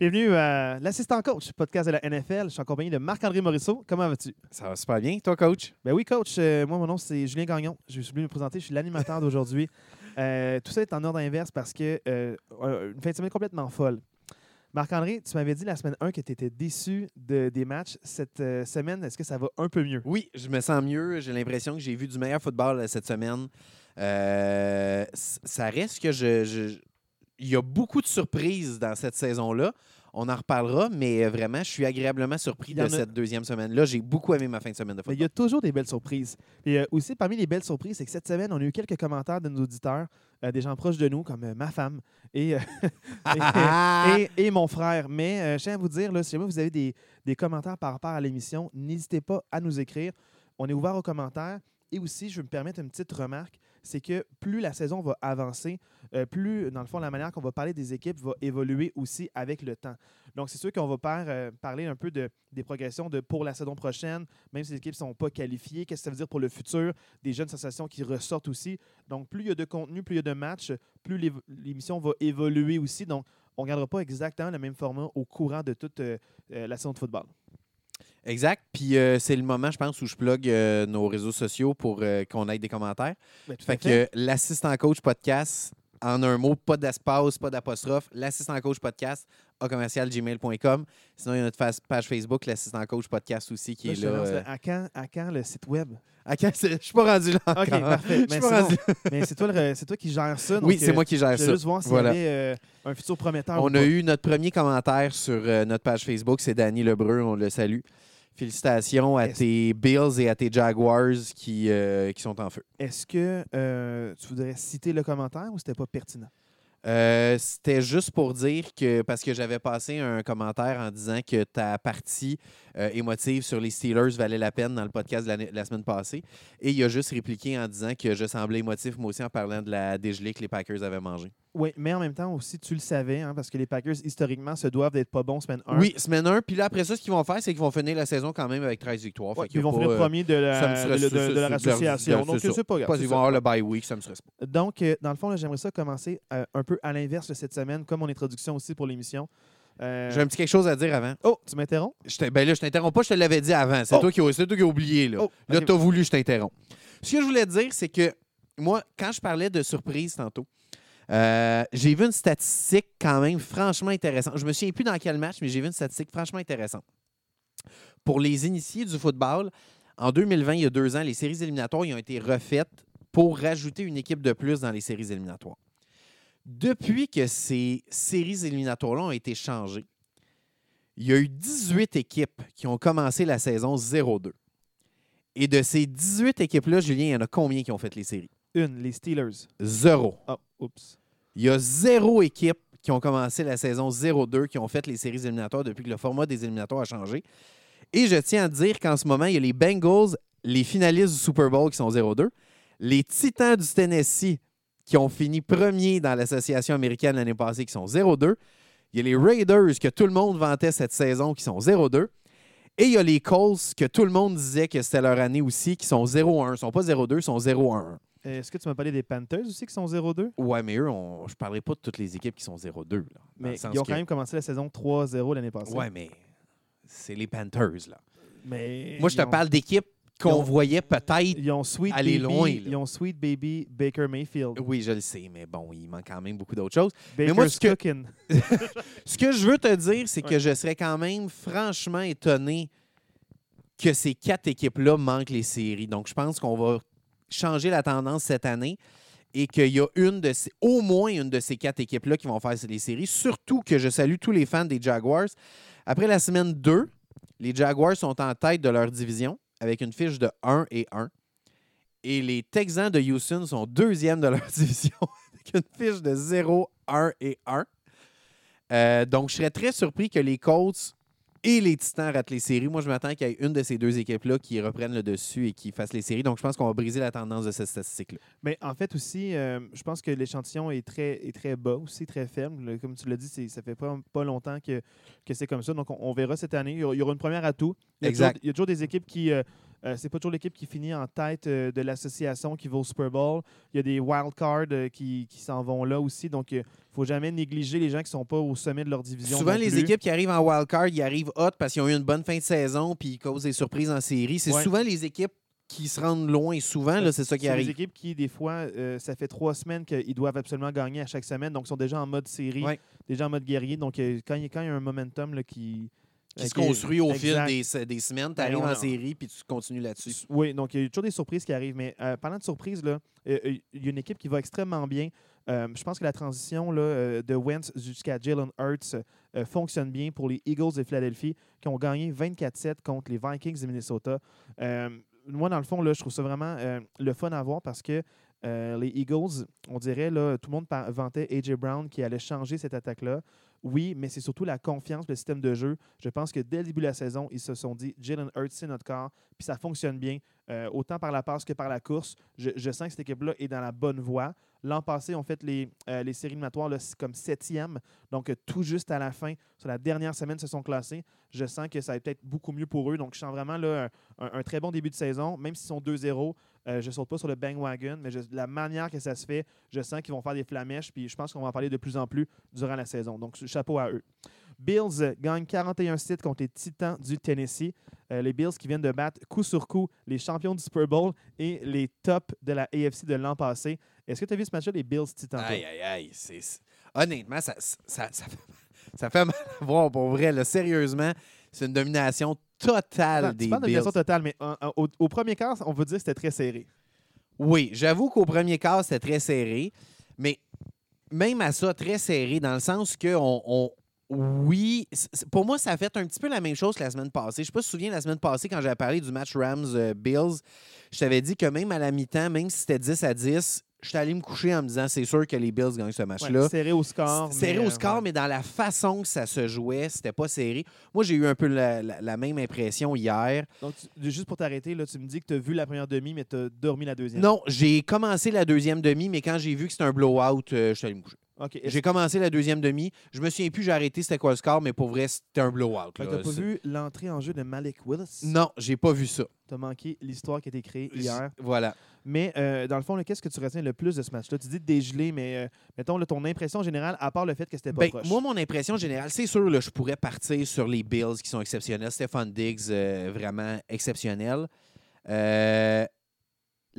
Bienvenue à l'assistant coach, podcast de la NFL. Je suis en compagnie de Marc-André Morisseau. Comment vas-tu? Ça va super bien. Toi, coach? Ben oui, coach. Euh, moi, mon nom, c'est Julien Gagnon. Je suis venu me présenter. Je suis l'animateur d'aujourd'hui. Euh, tout ça est en ordre inverse parce que euh, une fin de semaine complètement folle. Marc-André, tu m'avais dit la semaine 1 que tu étais déçu de, des matchs. Cette semaine, est-ce que ça va un peu mieux? Oui, je me sens mieux. J'ai l'impression que j'ai vu du meilleur football cette semaine. ça reste que je il y a beaucoup de surprises dans cette saison-là. On en reparlera, mais euh, vraiment, je suis agréablement surpris de cette deuxième semaine-là. J'ai beaucoup aimé ma fin de semaine de football. Il y a toujours des belles surprises. Et euh, aussi, parmi les belles surprises, c'est que cette semaine, on a eu quelques commentaires de nos auditeurs, euh, des gens proches de nous, comme ma femme et, et, mon frère. Mais je tiens à vous dire, là, si jamais vous avez des, des commentaires par rapport à l'émission, n'hésitez pas à nous écrire. On est ouvert aux commentaires. Et aussi, je vais me permettre une petite remarque c'est que plus la saison va avancer, euh, plus, dans le fond, la manière qu'on va parler des équipes va évoluer aussi avec le temps. Donc, c'est sûr qu'on va euh, parler un peu de, des progressions de, pour la saison prochaine, même si les équipes ne sont pas qualifiées, qu'est-ce que ça veut dire pour le futur, des jeunes sensations qui ressortent aussi. Donc, plus il y a de contenu, plus il y a de matchs, plus l'émission va évoluer aussi. Donc, on ne gardera pas exactement le même format au courant de toute euh, la saison de football. Exact. Puis euh, c'est le moment, je pense, où je plug euh, nos réseaux sociaux pour euh, qu'on ait des commentaires. Ben, fait, que l'assistant coach podcast, en un mot, pas d'espace, pas d'apostrophe, l'assistant coach podcast à commercial.gmail.com. Sinon, il y a notre page Facebook, l'assistant coach podcast aussi, qui est là. À, quand, à quand le site web? À quand je suis pas rendu là. OK, parfait. mais c'est toi, toi, qui gères ça. oui, c'est moi qui gère ça. Je juste voir s'il y avait un futur prometteur. On a eu notre premier commentaire sur notre page Facebook. C'est Danny Lebreu. On le salue. Félicitations à tes Bills et à tes Jaguars qui, euh, qui sont en feu. Est-ce que euh, tu voudrais citer le commentaire ou c'était pas pertinent? Euh, c'était juste pour dire que, parce que j'avais passé un commentaire en disant que ta partie émotive sur les Steelers valait la peine dans le podcast de la, semaine passée. Et il a juste répliqué en disant que je semblais émotif, moi aussi, en parlant de la dégelée que les Packers avaient mangée. Oui, mais en même temps aussi, tu le savais, hein, parce que les Packers, historiquement, se doivent d'être pas bons semaine 1. Oui, semaine 1. Puis là, après ça, ce qu'ils vont faire, c'est qu'ils vont finir la saison quand même avec 13 victoires. ils vont finir premier de la, de, leur association. Donc, c'est pas grave. ils vont avoir le bye week, ça me serait pas. Donc, euh, dans le fond, j'aimerais ça commencer euh, un peu à l'inverse de cette semaine, comme mon introduction aussi pour l'émission. Euh, J'ai un petit quelque chose à dire avant. Oh, tu m'interromps? Ben là, je t'interromps pas, je te l'avais dit avant. C'est oh! toi, qui as oublié. Là, oh, là tu as voulu, je t'interromps. Ce que je voulais dire, c'est que moi, quand je parlais de surprise tantôt, euh, j'ai vu une statistique quand même franchement intéressante. Je me souviens plus dans quel match, mais j'ai vu une statistique franchement intéressante. Pour les initiés du football, en 2020, il y a deux ans, les séries éliminatoires ont été refaites pour rajouter une équipe de plus dans les séries éliminatoires. Depuis que ces séries éliminatoires-là ont été changées, il y a eu 18 équipes qui ont commencé la saison 0-2. Et de ces 18 équipes-là, Julien, il y en a combien qui ont fait les séries? Une, les Steelers. Zéro. Oh, oups. Il y a zéro équipe qui ont commencé la saison 0-2, qui ont fait les séries éliminatoires depuis que le format des éliminatoires a changé. Et je tiens à dire qu'en ce moment, il y a les Bengals, les finalistes du Super Bowl qui sont 0-2, les Titans du Tennessee qui ont fini premier dans l'association américaine l'année passée qui sont 0-2. Il y a les Raiders que tout le monde vantait cette saison qui sont 0-2. Et il y a les Colts que tout le monde disait que c'était leur année aussi qui sont 0-1. Ils ne sont pas 0-2, ils sont 0-1. Est-ce que tu m'as parlé des Panthers aussi qui sont 0-2? Ouais, mais eux, je ne parlerai pas de toutes les équipes qui sont 0-2. Mais ils ont quand même commencé la saison 3-0 l'année passée. Ouais, mais c'est les Panthers. là. Mais Moi, je te parle d'équipes qu'on voyait peut-être aller loin. Ils ont Sweet Baby Baker Mayfield. Oui, je le sais, mais bon, il manque quand même beaucoup d'autres choses. mais moi, ce que, ce que je veux te dire, c'est que je serais quand même franchement étonné que ces quatre équipes-là manquent les séries. Donc, je pense qu'on va changer la tendance cette année et qu'il y a au moins une de ces quatre équipes-là qui vont faire les séries. Surtout que je salue tous les fans des Jaguars. Après la semaine 2, les Jaguars sont en tête de leur division avec une fiche de 1 et 1. Et les Texans de Houston sont deuxième de leur division avec une fiche de 0, 1 et 1. Euh, donc, je serais très surpris que les Colts et les Titans ratent les séries. Moi, je m'attends qu'il y ait une de ces deux équipes-là qui reprenne le dessus et qui fasse les séries. Donc, je pense qu'on va briser la tendance de cette statistique-là. Mais en fait, aussi, euh, je pense que l'échantillon est très, est très bas aussi, très faible. Comme tu l'as dit, ça fait pas, pas longtemps que, que c'est comme ça. Donc, on, verra cette année. Il y aura une première à tout. Il y a, exact. Toujours, il y a toujours des équipes qui, euh, Euh, c'est pas toujours l'équipe qui finit en tête euh, de l'association qui va au Super Bowl. Il y a des wild cards euh, qui, qui s'en vont là aussi. Donc, il ne faut jamais négliger les gens qui sont pas au sommet de leur division. Souvent, les équipes qui arrivent en wild card, ils arrivent hot parce qu'ils ont eu une bonne fin de saison puis ils causent des surprises en série. C'est Ouais. souvent les équipes qui se rendent loin. Souvent, là, c'est ça qui C'est des arrive. équipes qui, des fois, ça fait trois semaines qu'ils doivent absolument gagner à chaque semaine. Donc, ils sont déjà en mode série, Ouais. déjà en mode guerrier. Donc, quand il y, a- quand il y a un momentum là, qui. Qui se construit au fil des, des semaines. Tu Ben, arrives en série puis tu continues là-dessus. Oui, donc il y a toujours des surprises qui arrivent. Mais euh, parlant de surprises, euh, euh, il y a une équipe qui va extrêmement bien. Euh, je pense que la transition là, de Wentz jusqu'à Jalen Hurts euh, fonctionne bien pour les Eagles de Philadelphie qui ont gagné 24-7 contre les Vikings de Minnesota. Euh, moi, dans le fond, là, je trouve ça vraiment le fun à voir parce que les Eagles, on dirait, là, tout le monde vantait A.J. Brown qui allait changer cette attaque-là. Oui, mais c'est surtout la confiance, le système de jeu. Je pense que dès le début de la saison, ils se sont dit Jalen Hurts, c'est notre corps, puis ça fonctionne bien, euh, autant par la passe que par la course. Je, sens que cette équipe-là est dans la bonne voie. L'an passé, on fait les, euh, séries éliminatoires là, comme septième, donc euh, tout juste à la fin, sur la dernière semaine, se sont classés. Je sens que ça va être peut-être beaucoup mieux pour eux. Donc, je sens vraiment un très bon début de saison, même s'ils sont 2-0. Euh, je saute pas sur le bandwagon, mais je- la manière que ça se fait, je sens qu'ils vont faire des flamèches, puis je pense qu'on va en parler de plus en plus durant la saison. Donc, chapeau à eux. Bills euh, gagnent 41-7 contre les Titans du Tennessee. Euh, les Bills qui viennent de battre coup sur coup les champions du Super Bowl et les tops de la AFC de l'an passé. Est-ce que tu as vu ce match-là, les Bills-Titans? Aïe, aïe, aïe. c'est- Honnêtement, ça, ça, ça, ça fait mal à voir pour vrai. là. Sérieusement, c'est une domination totale Attends, des tu parles de domination totale, mais en- en- au, au premier quart, on va dire que c'était très serré. Oui, j'avoue qu'au premier quart, c'était très serré. Mais même à ça, très serré, dans le sens que on, on- oui, c- c- pour moi, ça a fait un petit peu la même chose que la semaine passée. Je ne sais pas si tu te souviens, la semaine passée, quand j'avais parlé du match Rams-Bills, je t'avais dit que même à la mi-temps, même si c'était 10 à 10, je suis allé me coucher en me disant c'est sûr que les Bills gagnent ce Ouais, match-là. serré au score. serré au euh, score, ouais. mais dans la façon que ça se jouait, c'était pas serré. Moi, j'ai eu un peu la, la- la même impression hier. Donc, tu- juste pour t'arrêter, là, tu me dis que tu as vu la première demi, mais tu as dormi la deuxième. Non, j'ai commencé la deuxième demi, mais quand j'ai vu que c'était un blowout, euh, je suis allé me coucher. J'ai commencé la deuxième demi. Je me souviens plus, j'ai arrêté c'était quoi le score, mais pour vrai, c'était un blowout. tu n'as pas vu l'entrée en jeu de Malik Willis? Non, j'ai pas vu ça. Tu as manqué l'histoire qui a été créée hier. Voilà. Mais euh, dans le fond, qu'est-ce que tu retiens le plus de ce match-là? Tu dis dégelé, mais euh, mettons là, ton impression générale, à part le fait que c'était pas Ben, proche. moi, mon impression générale, c'est sûr, là, je pourrais partir sur les Bills qui sont exceptionnels. Stéphane Diggs, euh, vraiment exceptionnel. Euh,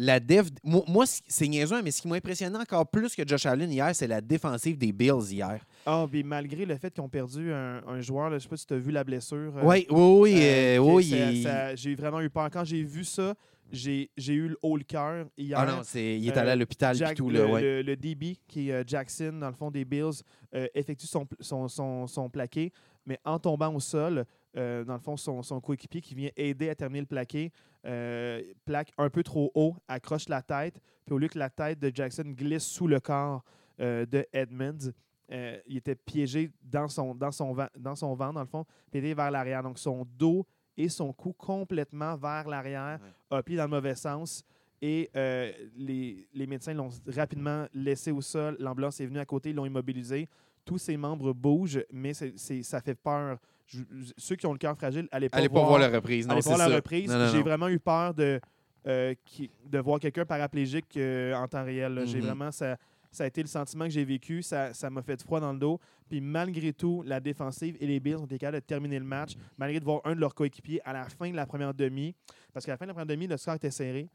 la def, moi, moi, c'est niaiseux, mais ce qui m'a impressionné encore plus que Josh Allen hier, c'est la défensive des Bills hier. Ah, puis malgré le fait qu'ils ont perdu un, un joueur, là, je sais pas si tu as vu la blessure. euh, Oui, oui, oui. euh, euh, oui, il- j'ai vraiment eu peur. Quand j'ai vu ça, j'ai eu le haut le cœur hier. Ah non, il est allé à l'hôpital et tout. le, ouais. le- le DB, qui est Jackson, dans le fond des Bills, euh, effectue son, son, son, son plaqué, mais en tombant au sol, euh, dans le fond, son, son coéquipier qui vient aider à terminer le plaqué, euh, plaque un peu trop haut, accroche la tête, puis au lieu que la tête de Jackson glisse sous le corps euh, de Edmonds, euh, il était piégé dans son, dans, son, dans son ventre, dans le fond, était vers l'arrière. Donc son dos et son cou complètement vers l'arrière, a plié dans le mauvais sens. Et euh, les, les médecins l'ont rapidement laissé au sol. L'ambulance est venue à côté, l'ont immobilisé. Tous ses membres bougent, mais ça fait peur. Je- ceux qui ont le cœur fragile, allez pas, Allez pas voir la reprise. Non, allez voir la reprise. Non, J'ai vraiment eu peur de, euh, qui- de voir quelqu'un paraplégique euh, en temps réel. J'ai Mhm. vraiment ça, ça a été le sentiment que j'ai vécu. Ça ça m'a fait froid dans le dos. Puis malgré tout, la défensive et les Bills ont été capables de terminer le match, malgré de voir un de leurs coéquipiers à la fin de la première demi. Parce qu'à la fin de la première demi, le score était serré.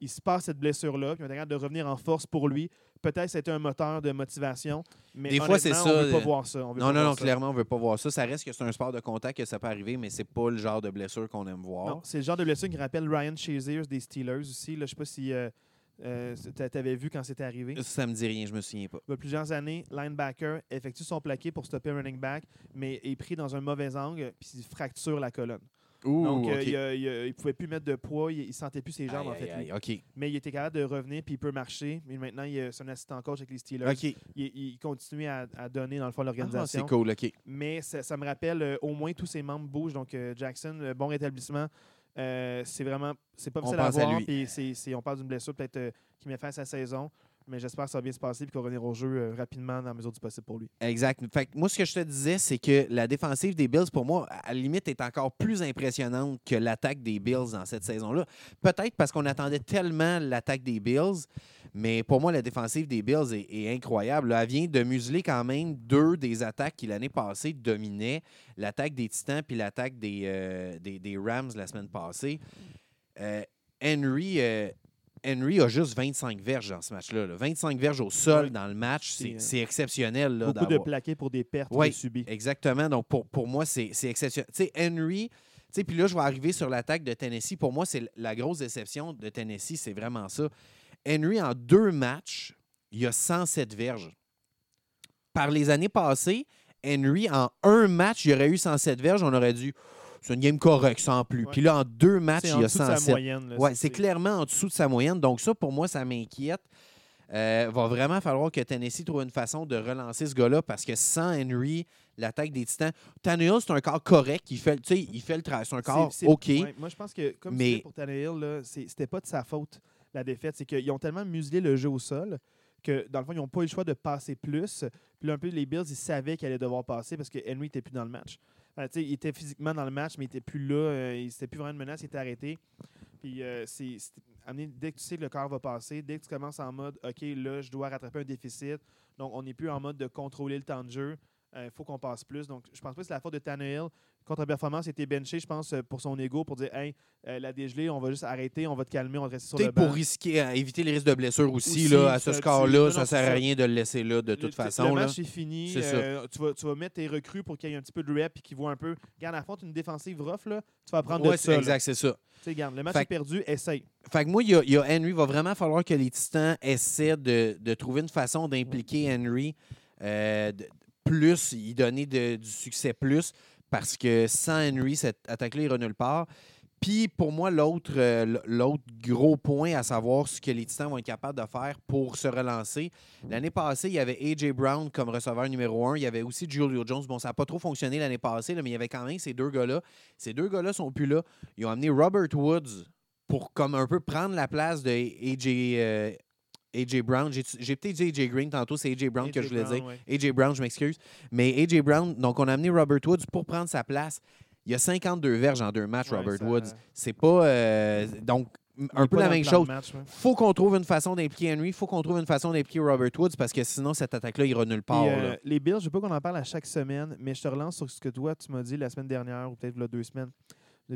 Il se passe cette blessure-là, puis on est capable de revenir en force pour lui. Peut-être c'était un moteur de motivation, mais Des fois, c'est ça, On veut pas euh, voir ça. On veut Non, pas non, voir non, ça. clairement, on veut pas voir ça. Ça reste que c'est un sport de contact que ça peut arriver, mais c'est pas le genre de blessure qu'on aime voir. Non, c'est le genre de blessure qui rappelle Ryan Shazier des Steelers aussi. Là, je sais pas si euh, euh, tu avais vu quand c'était arrivé. Ça, ça me dit rien, je me souviens pas. Il y a plusieurs années, linebacker effectue son plaqué pour stopper un running back, mais est pris dans un mauvais angle puis il fracture la colonne. Ouh, Donc, euh, il, il pouvait plus mettre de poids, il, il sentait plus ses jambes en fait. aïe, lui. Mais il était capable de revenir puis il peut marcher. Mais maintenant, il est- un assistant coach avec les Steelers. Il, il continue à, à donner dans le fond Ah, l'organisation. c'est cool, OK. Mais ça, ça me rappelle euh, au moins tous ses membres bougent. Donc, euh, Jackson, bon rétablissement. C'est vraiment, c'est pas On facile à pense à voir. Puis on parle d'une blessure peut-être qui met fin à sa saison. Mais j'espère que ça va bien se passer et qu'on va revenir au jeu euh, rapidement dans la mesure du possible pour lui. Exact. Fait moi, ce que je te disais, c'est que la défensive des Bills, pour moi, à la limite, est encore plus impressionnante que l'attaque des Bills dans cette saison-là. Peut-être parce qu'on attendait tellement l'attaque des Bills, mais pour moi, la défensive des Bills est, incroyable. Elle vient de museler quand même deux des attaques qui, l'année passée, dominaient. L'attaque des Titans puis l'attaque des, euh, des, Rams la semaine passée. Euh, Henry, Henry a juste 25 verges dans ce match-là. là. 25 verges au sol Ouais. dans le match, c'est euh, c'est exceptionnel. Là, Beaucoup de plaqués pour des pertes Ouais. subies. Exactement. Donc, pour, pour moi, c'est c'est exceptionnel. Tu sais, Henry, puis là, je vais arriver sur l'attaque de Tennessee. Pour moi, c'est la grosse déception de Tennessee, c'est vraiment ça. Henry, en deux matchs, il a 107 verges. Par les années passées, Henry, en un match, il aurait eu 107 verges. On aurait dit, c'est une game correcte, sans plus. Ouais. Puis là, en deux matchs, il y a dessous de sa 107. moyenne. là. Oui, c'est clairement en dessous de sa moyenne. Donc, ça, pour moi, ça m'inquiète. Euh, va vraiment falloir que Tennessee trouve une façon de relancer ce gars-là parce que sans Henry, l'attaque des Titans, Tannehill, c'est un corps correct. Il fait, il fait le travail. C'est un corps OK. ouais, moi, je pense que, comme Mais- pour Tannehill, c'était pas de sa faute, la défaite. C'est qu'ils ont tellement muselé le jeu au sol que, dans le fond, ils n'ont pas eu le choix de passer plus. Puis là, un peu, les Bills, ils savaient qu'ils allaient devoir passer parce que Henry n'était plus dans le match. Euh, il était physiquement dans le match, mais il n'était plus là. Euh, il n'était plus vraiment une menace, il était arrêté. Puis, euh, c'est, dès que tu sais que le corps va passer, dès que tu commences en mode, OK, là, je dois rattraper un déficit. Donc, on n'est plus en mode de contrôler le temps de jeu. Il faut qu'on passe plus. Donc, je pense pas que c'est la faute de Tannehill. Contre-performance, il était benché, je pense, euh, pour son ego, pour dire Hey, euh, la dégelée, on va juste arrêter, on va te calmer, on va te rester sur le banc. pour risquer, euh, éviter les risques de blessure aussi, Aussi, là, à ce score-là, ça non, sert à rien de le laisser là de toute le- façon. Le là. match est fini. Euh, tu, vas, tu vas mettre tes recrues pour qu'il y ait un petit peu de rep et qu'ils voient un peu. Regarde, à fond, une défensive rough, là, tu vas apprendre Ouais, de ça. exact, c'est ça. Tu sais, regarde, le match Fait est perdu, essaye. Fait que moi, il y a, il y a Henry. Il va vraiment falloir que les Titans essaient de, de trouver une façon d'impliquer Henry euh, de- plus, y donner du succès plus, parce que sans Henry, cette attaque-là ira nulle part. Puis pour moi, l'autre euh, l'autre gros point à savoir ce que les Titans vont être capables de faire pour se relancer. L'année passée, il y avait A.J. Brown comme receveur numéro un. Il y avait aussi Julio Jones. Bon, ça n'a pas trop fonctionné l'année passée, mais il y avait quand même ces deux gars-là. Ces deux gars-là sont plus là. Ils ont amené Robert Woods pour comme un peu prendre la place de A.J. euh, AJ Brown. J'ai peut-être dit AJ Green tantôt, c'est AJ Brown que je voulais Brown, dire. ouais. AJ Brown, je m'excuse. Mais AJ Brown, donc on a amené Robert Woods pour prendre sa place. Il y a 52 verges en deux matchs, Ouais, Robert ça- Woods. C'est pas. euh, donc, un peu la même chose. match, ouais. faut qu'on trouve une façon d'impliquer Henry, faut qu'on trouve une façon d'impliquer Robert Woods parce que sinon, cette attaque-là ira nulle part. Euh, là. les Bills, je veux pas qu'on en parle à chaque semaine, mais je te relance sur ce que toi, tu m'as dit la semaine dernière ou peut-être il y a deux semaines.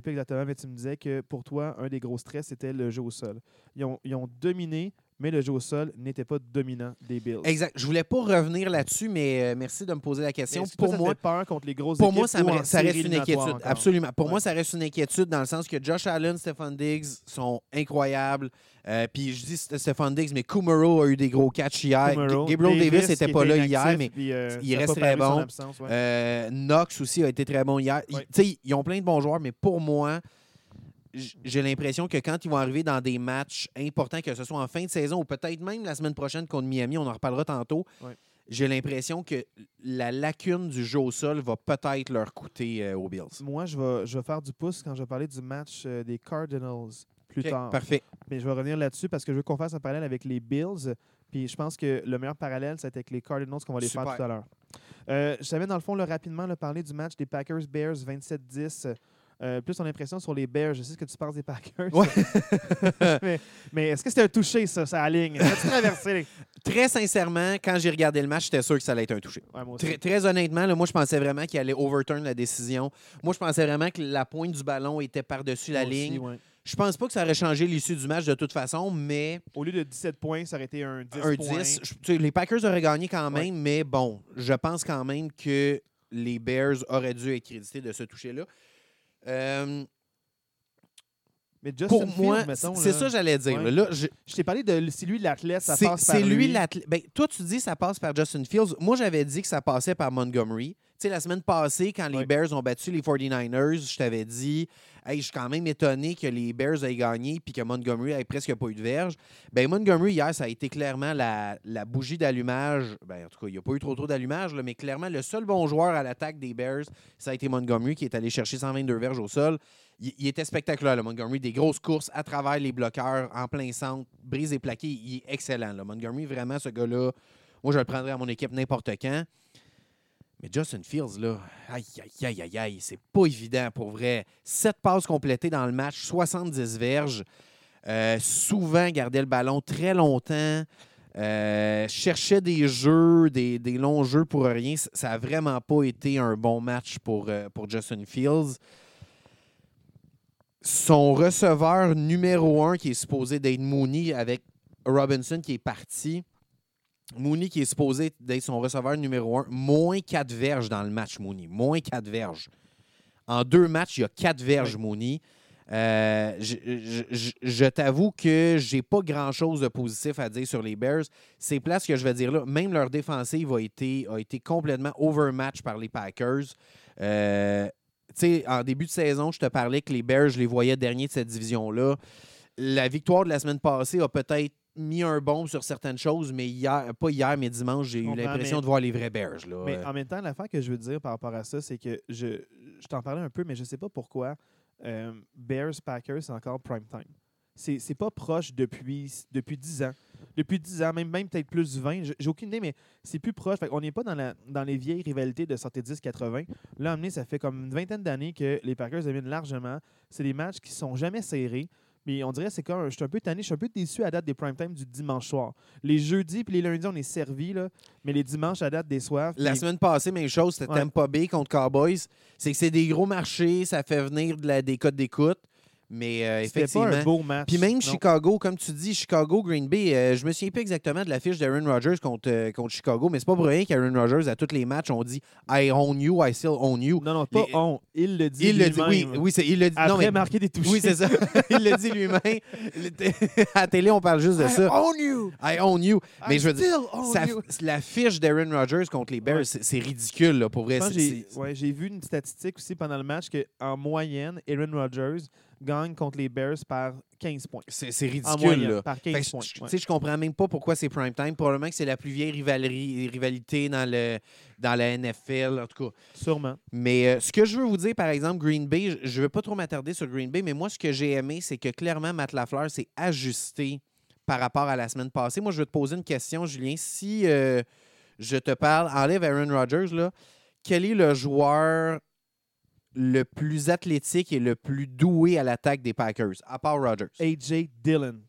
Pas exactement, mais tu me disais que pour toi, un des gros stress, c'était le jeu au sol. Ils ont, ils ont dominé, mais le jeu au sol n'était pas dominant des Bills. Exact. Je voulais pas revenir là-dessus, mais euh, merci de me poser la question. Que Pour moi, peur contre les grosses Pour moi, ça, me reste- ça reste série une inquiétude. encore? Absolument. Pour Ouais. moi, ça reste une inquiétude dans le sens que Josh Allen, Stephon Diggs sont incroyables. Euh, puis je dis St- Stephon Diggs, mais Kumaro a eu des gros catchs hier. Kumaro, Gabriel Davis n'était pas là hier, mais puis, euh, il reste très bon. absence, ouais. Knox aussi a été très bon hier. Ouais. tu sais, Ils ont plein de bons joueurs, mais pour moi, j'ai l'impression que quand ils vont arriver dans des matchs importants, que ce soit en fin de saison ou peut-être même la semaine prochaine contre Miami, on en reparlera tantôt, Ouais. j'ai l'impression que la lacune du jeu au sol va peut-être leur coûter euh, aux Bills. Moi, je vais, je vais faire du pouce quand je vais parler du match euh, des Cardinals plus tard. Parfait. Mais je vais revenir là-dessus parce que je veux qu'on fasse un parallèle avec les Bills. Puis je pense que le meilleur parallèle, c'est avec les Cardinals qu'on va les Super. faire tout à l'heure. Euh, je savais dans le fond là, rapidement parler du match des Packers-Bears 27-10. Euh, plus ton impression sur les Bears. Je sais ce que tu penses des Packers. Ouais. mais mais est-ce que c'était un touché, ça, ça ligne? As-tu traversé? Très sincèrement, quand j'ai regardé le match, j'étais sûr que ça allait être un touché. Ouais, moi aussi. Très, très honnêtement, là, moi, je pensais vraiment qu'il allait overturn la décision. Moi, je pensais vraiment que la pointe du ballon était par-dessus la aussi, ligne. ouais. Je pense pas que ça aurait changé l'issue du match de toute façon, mais Au lieu de 17 points, ça aurait été un 10 un points. 10. je- tu sais, les Packers auraient gagné quand Ouais. même, mais bon, je pense quand même que les Bears auraient dû être crédités de ce toucher-là. Euh, Mais Justin pour moi, c'est ça que j'allais dire. Ouais. là. Je- Je t'ai parlé de c'est lui l'athlète, ça passe par c'est lui l'athlète. Ben, toi, tu dis que ça passe par Justin Fields. Moi, j'avais dit que ça passait par Montgomery. sais, la semaine passée, quand les. Bears ont battu les 49ers, je t'avais dit, hey, je suis quand même étonné que les Bears aient gagné puis que Montgomery ait presque pas eu de verge. Ben Montgomery, hier, ça a été clairement la, la bougie d'allumage. Ben, en tout cas, il n'y a pas eu trop trop d'allumage, mais clairement, le seul bon joueur à l'attaque des Bears, ça a été Montgomery qui est allé chercher 122 verges au sol. Il, était spectaculaire, Montgomery. Des grosses courses à travers les bloqueurs, en plein centre, brise et plaqué. Il est excellent. Montgomery, vraiment, ce gars-là, moi, je le prendrais à mon équipe n'importe quand. Mais Justin Fields, là, aïe, aïe, aïe, aïe, aïe, c'est pas évident pour vrai. Sept passes complétées dans le match, 70 verges. Euh, souvent gardait le ballon très longtemps. Euh, cherchait des jeux, des, longs jeux pour rien. Ça n'a vraiment pas été un bon match pour, euh, pour Justin Fields. Son receveur numéro un, qui est supposé d'être Mooney, avec Robinson qui est parti. Mooney qui est supposé d'être son receveur numéro un, moins 4 verges dans le match, Mooney. Moins 4 verges. En deux matchs, il y a 4 verges, Mooney. Euh, je je- je- je t'avoue que j'ai pas grand-chose de positif à dire sur les Bears. C'est place que je vais dire là. Même leur défensive a été, a été complètement overmatch par les Packers. Euh, tu sais, en début de saison, je te parlais que les Bears, je les voyais derniers de cette division-là. La victoire de la semaine passée a peut-être mis un bombe sur certaines choses, mais hier, pas hier, mais dimanche, j'ai eu l'impression de voir les vrais Bears. Là. Mais en même temps, l'affaire que je veux dire par rapport à ça, c'est que je, je t'en parlais un peu, mais je ne sais pas pourquoi euh, Bears Packers, c'est encore prime time. C'est c'est pas proche depuis, depuis 10 ans. Depuis 10 ans, même, même peut-être plus 20. Je- J'ai aucune idée, mais c'est plus proche. Fait on n'est pas dans, la, dans les vieilles rivalités de sortie 10-80. Là, amené, ça fait comme une vingtaine d'années que les Packers dominent largement. C'est des matchs qui sont jamais serrés. Mais on dirait que c'est comme. Je suis un peu tanné, je suis un peu déçu à date des prime time du dimanche soir. Les jeudis puis les lundis, on est servis, là, mais les dimanches à date déçoivent. La Puis- semaine passée, même chose, c'était Ouais. Tampa Bay contre Cowboys. C'est que c'est des gros marchés, ça fait venir de la, des codes d'écoute. Mais euh, C'était effectivement. pas un beau match. Puis même Non. Chicago, comme tu dis, Chicago, Green Bay, euh, je me souviens plus exactement de la fiche d'Aaron Rodgers contre, euh, contre Chicago, mais c'est pas pour rien qu'Aaron Rodgers, à tous les matchs, on dit I own you, I still own you. Non, non, pas Les- on. Il le dit. Il le dit, oui, lui-même. oui, c'est- il le dit. Après non, mais, marquer des touches. oui, c'est ça. il le dit lui-même. À la télé, on parle juste de ça. own you. I own you. Mais I je veux dire, still own Ça- you. la fiche d'Aaron Rodgers contre les Bears, Ouais. c'est c'est ridicule, là, pour vrai. J'ai c'est- ouais, j'ai vu une statistique aussi pendant le match qu'en moyenne, Aaron Rodgers gagne contre les Bears par 15 points. C'est En ridicule, moyenne, là. par Fait 15 que points. je- tu ouais. sais, je comprends même pas pourquoi c'est prime time. Probablement que c'est la plus vieille rivalerie- rivalité dans, le, dans la NFL, en tout cas. Sûrement. Mais euh, ce que je veux vous dire, par exemple, Green Bay, je ne veux pas trop m'attarder sur Green Bay, mais moi, ce que j'ai aimé, c'est que clairement, Matt Lafleur s'est ajusté par rapport à la semaine passée. Moi, je veux te poser une question, Julien. Si euh, je te parle, enlève Aaron Rodgers, là, quel est le joueur le plus athlétique et le plus doué à l'attaque des Packers, à part Rodgers? AJ Dillon.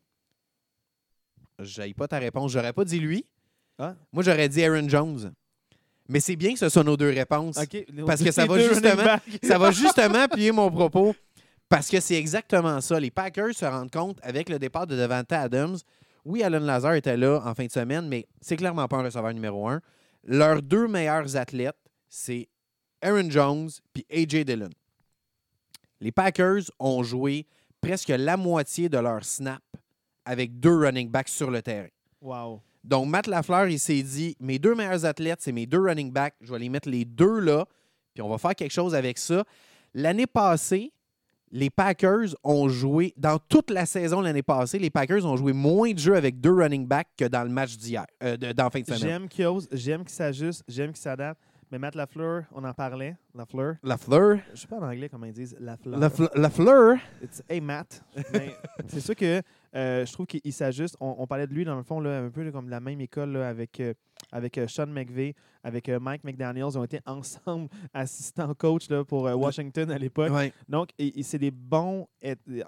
Je pas ta réponse. J'aurais pas dit lui. Ah. Moi, j'aurais dit Aaron Jones. Mais c'est bien que ce soit nos deux réponses. Parce que ça va justement-. Ça va justement appuyer mon propos. Parce que c'est exactement ça. Les Packers se rendent compte avec le départ de Devante Adams. Oui, Alan Lazar était là en fin de semaine, mais c'est clairement pas un receveur numéro un. Leurs deux meilleurs athlètes, c'est Aaron Jones puis A.J. Dillon. Les Packers ont joué presque la moitié de leur snap avec deux running backs sur le terrain. Wow. Donc, Matt Lafleur, il s'est dit mes deux meilleurs athlètes, c'est mes deux running backs. Je vais les mettre les deux là, puis on va faire quelque chose avec ça. L'année passée, les Packers ont joué, dans toute la saison l'année passée, les Packers ont joué moins de jeux avec deux running backs que dans le match d'hier, euh, dans la fin de semaine. J'aime qu'il ose, j'aime qu'il s'ajuste, j'aime qu'il s'adapte. Mais Matt Lafleur, on en parlait. Lafleur. Lafleur? Je sais pas en anglais comment ils disent Lafleur. Lafle- Lafleur? It's- hey Matt. C'est sûr que euh, je trouve qu'il s'ajuste. On, on parlait de lui dans le fond là, un peu comme la même école là, avec, euh, avec euh, Sean McVay, avec Mike McDaniels. Ils ont été ensemble assistants coach là, pour Washington à l'époque. Ouais. Donc, et- et c'est des bons,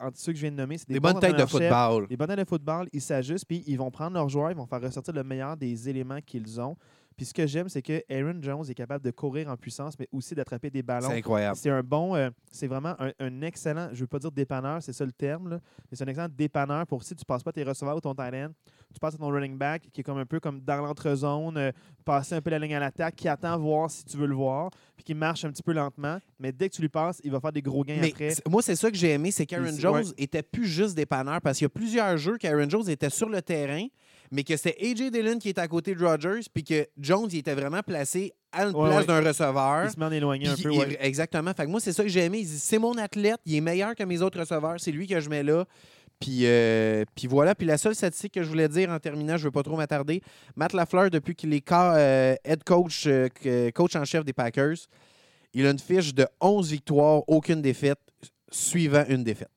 entre ceux que je viens de nommer, c'est des, Des bons bonnes têtes de football. Les bonnes têtes de football, ils s'ajustent, puis ils vont prendre leurs joueurs, ils vont faire ressortir le meilleur des éléments qu'ils ont. Puis ce que j'aime, c'est que Aaron Jones est capable de courir en puissance, mais aussi d'attraper des ballons. C'est incroyable. C'est un bon, euh, c'est vraiment un, un excellent, je ne veux pas dire dépanneur, c'est ça le terme, là, mais c'est un excellent dépanneur pour si tu ne passes pas tes receveurs ou ton tight end, tu passes à ton running back qui est comme un peu comme dans l'entrezone, euh, passer un peu la ligne à l'attaque, qui attend voir si tu veux le voir, puis qui marche un petit peu lentement, mais dès que tu lui passes, il va faire des gros gains Mais après. moi, c'est ça que j'ai aimé, c'est qu'Aaron Jones ouais. était plus juste dépanneur parce qu'il y a plusieurs jeux qu'Aaron Jones était sur le terrain, mais que c'était A.J. Dillon qui était à côté de Rodgers, puis que Jones il était vraiment placé à une Ouais, place ouais. d'un receveur. Il se met en éloigné un peu. il- ouais. Exactement. Fait que moi, c'est ça que j'ai aimé. Il dit, c'est mon athlète, il est meilleur que mes autres receveurs, c'est lui que je mets là. Puis, euh, puis voilà. Puis la seule statistique que je voulais dire en terminant, je ne veux pas trop m'attarder. Matt Lafleur, depuis qu'il est euh, head coach, euh, coach en chef des Packers, il a une fiche de 11 victoires, aucune défaite, suivant une défaite.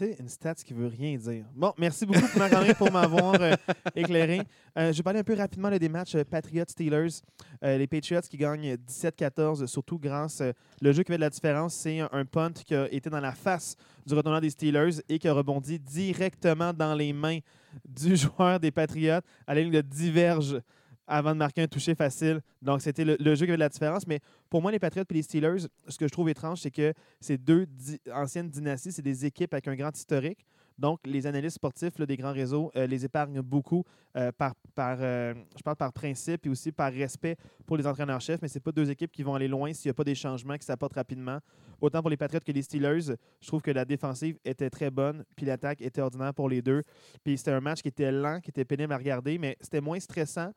Une stat qui veut rien dire. Bon, merci beaucoup, Marc-André, pour m'avoir euh, éclairé. Euh, je vais parler un peu rapidement des matchs euh, Patriots-Steelers. Les Patriots qui gagnent 17-14, surtout grâce. le jeu qui fait de la différence, c'est un, un punt qui a été dans la face du retournant des Steelers et qui a rebondi directement dans les mains du joueur des Patriots à la de diverge avant de marquer un toucher facile. Donc, c'était le, jeu qui fait de la différence. Mais pour moi, les Patriots et les Steelers, ce que je trouve étrange, c'est que ces deux anciennes dynasties, c'est des équipes avec un grand historique. Donc, les analystes sportifs des grands réseaux euh, les épargnent beaucoup euh, par, euh, je parle par principe et aussi par respect pour les entraîneurs-chefs, mais ce pas deux équipes qui vont aller loin s'il n'y a pas des changements qui s'apportent rapidement. Autant pour les Patriots que les Steelers, je trouve que la défensive était très bonne, puis l'attaque était ordinaire pour les deux. Puis c'était un match qui était lent, qui était pénible à regarder, mais c'était moins stressant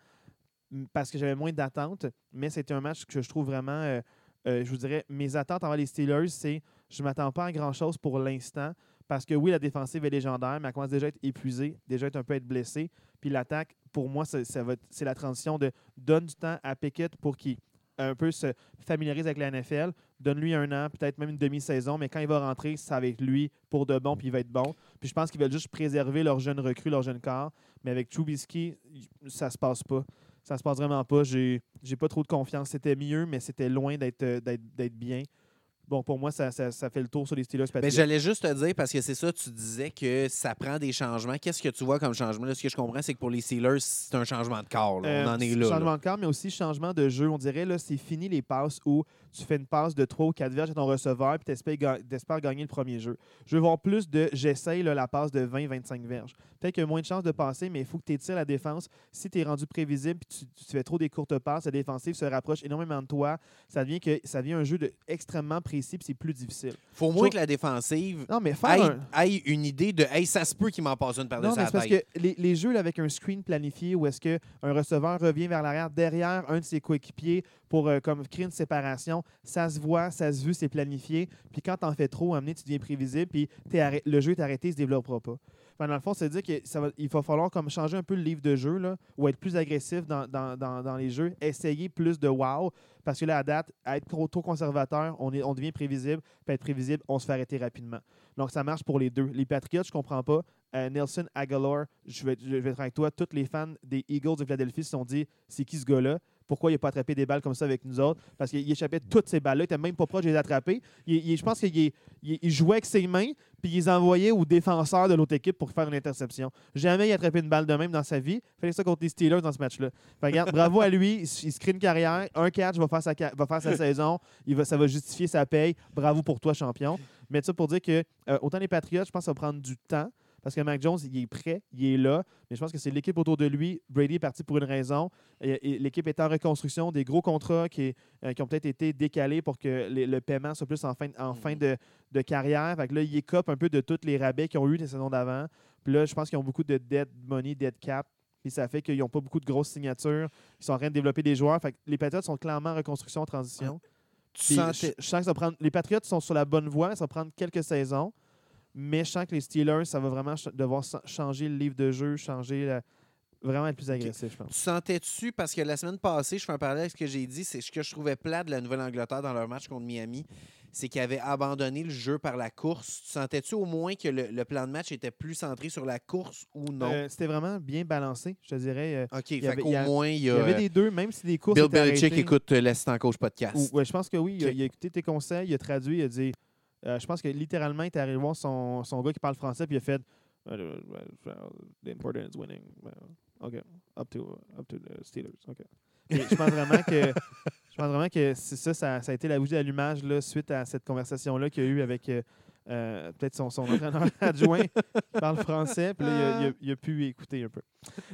parce que j'avais moins d'attentes, mais c'était un match que je trouve vraiment, euh, euh, je vous dirais, mes attentes envers les Steelers, c'est je ne m'attends pas à grand-chose pour l'instant, parce que oui, la défensive est légendaire, mais elle commence déjà à être épuisée, déjà être un peu être blessée. Puis l'attaque, pour moi, c'est la transition de donne du temps à Pickett pour qu'il un peu se familiarise avec la NFL, donne-lui un an, peut-être même une demi-saison, mais quand il va rentrer, ça va être lui pour de bon, puis il va être bon. Puis je pense qu'ils veulent juste préserver leur jeune recrue, leur jeune corps, mais avec Trubisky, ça se passe pas. Ça se passe vraiment pas. J'ai j'ai pas trop de confiance. C'était mieux, mais c'était loin d'être euh, d'être d'être bien. Bon, pour moi, ça, ça, ça fait le tour sur les Steelers Patriots. J'allais juste te dire, parce que c'est ça, tu disais que ça prend des changements. Qu'est-ce que tu vois comme changement? Là, ce que je comprends, c'est que pour les Steelers, c'est un changement de corps. Euh, On en est là. Changement là. de corps, mais aussi changement de jeu. On dirait là, c'est fini les passes où tu fais une passe de 3 ou 4 verges à ton receveur puis tu espères gagner le premier jeu. Je veux voir plus de j'essaye la passe de 20-25 verges. Peut-être qu'il y a moins de chances de passer, mais il faut que tu étires la défense. Si tu es rendu prévisible puis tu, tu fais trop des courtes passes, la défensive se rapproche énormément de toi. Ça devient, que, ça devient un jeu de, extrêmement précis puis c'est plus difficile. faut au moins que la défensive Non, mais faire aille, un- aille une idée de Hey, ça se peut qu'il m'en passe une par Non, dessus mais la c'est parce tête. que les, les jeux là, avec un screen planifié où est-ce qu'un receveur revient vers l'arrière derrière un de ses coéquipiers pour euh, comme créer une séparation, ça se voit, ça se vu, c'est planifié. Puis quand t'en fais trop, donné, tu deviens prévisible, puis le jeu est arrêté, il se développera pas. Enfin, dans le fond, c'est dire qu'il va falloir comme changer un peu le livre de jeu là, ou être plus agressif dans, dans- dans- les jeux, essayer plus de wow, parce que là, à date, à être trop, trop conservateur, on, est, on devient prévisible, puis être prévisible, on se fait arrêter rapidement. Donc, ça marche pour les deux. Les Patriots, je comprends pas. Euh, Nelson Aguilar, je vais, je vais être avec toi, tous les fans des Eagles de Philadelphie se sont dit c'est qui ce gars-là? Pourquoi il n'a pas attrapé des balles comme ça avec nous autres Parce qu'il échappait toutes ces balles-là, il n'était même pas proche de les attraper. Je pense qu'il il- il jouait avec ses mains, puis il les envoyait aux défenseurs de l'autre équipe pour faire une interception. Jamais il a attrapé une balle de même dans sa vie. Il fallait ça contre les Steelers dans ce match-là. Bravo à lui, il, se- crée une carrière. Un catch va faire sa, sa saison, ça va justifier sa paye. Bravo pour toi, champion. Mais ça pour dire que euh, autant les Patriots, je pense que ça va prendre du temps. Parce que Mac Jones, il est prêt, il est là, mais je pense que c'est l'équipe autour de lui. Brady est parti pour une raison. L'équipe est en reconstruction, des gros contrats qui, euh, qui ont peut-être été décalés pour que les- le paiement soit plus en fin, en fin de, de carrière. Fait que là, il écope un peu de tous les rabais qu'ils ont eu les saisons d'avant. Puis là, je pense qu'ils ont beaucoup de dead money, dead cap. Puis ça fait qu'ils n'ont pas beaucoup de grosses signatures. Ils sont en train de développer des joueurs. Fait que les Patriots sont clairement en reconstruction, en transition. Tu je, je sens que ça va prendre. Les Patriots sont sur la bonne voie, ça va prendre quelques saisons. Mais je sens que les Steelers, ça va vraiment ch- devoir changer le livre de jeu, changer la- vraiment être plus agressif, je pense. Tu sentais-tu, parce que la semaine passée, je fais un parallèle avec ce que j'ai dit, c'est ce que je trouvais plat de la Nouvelle-Angleterre dans leur match contre Miami, c'est qu'ils avaient abandonné le jeu par la course. Tu sentais-tu au moins que le, le plan de match était plus centré sur la course ou non? Euh, C'était vraiment bien balancé, je te dirais. euh, OK, y fait avait- qu'au il y a- moins, il y il y avait des deux, même si les courses Bill Belichick écoute euh, l'Assistant Coach Podcast. Ou- ouais, je pense que oui. Il a, il a écouté tes conseils, il a traduit, il a dit. Euh, je pense que littéralement, il est arrivé voir son, son gars qui parle français, puis il a fait. euh, The important is winning. Euh, OK. Up to, up to the Steelers. OK. Et je pense vraiment que. Je pense vraiment que c'est ça, ça, ça a été la bougie d'allumage là, suite à cette conversation-là qu'il y a eu avec euh, euh, peut-être son, son entraîneur adjoint qui parle français. Puis là, il a, il a- il a pu écouter un peu.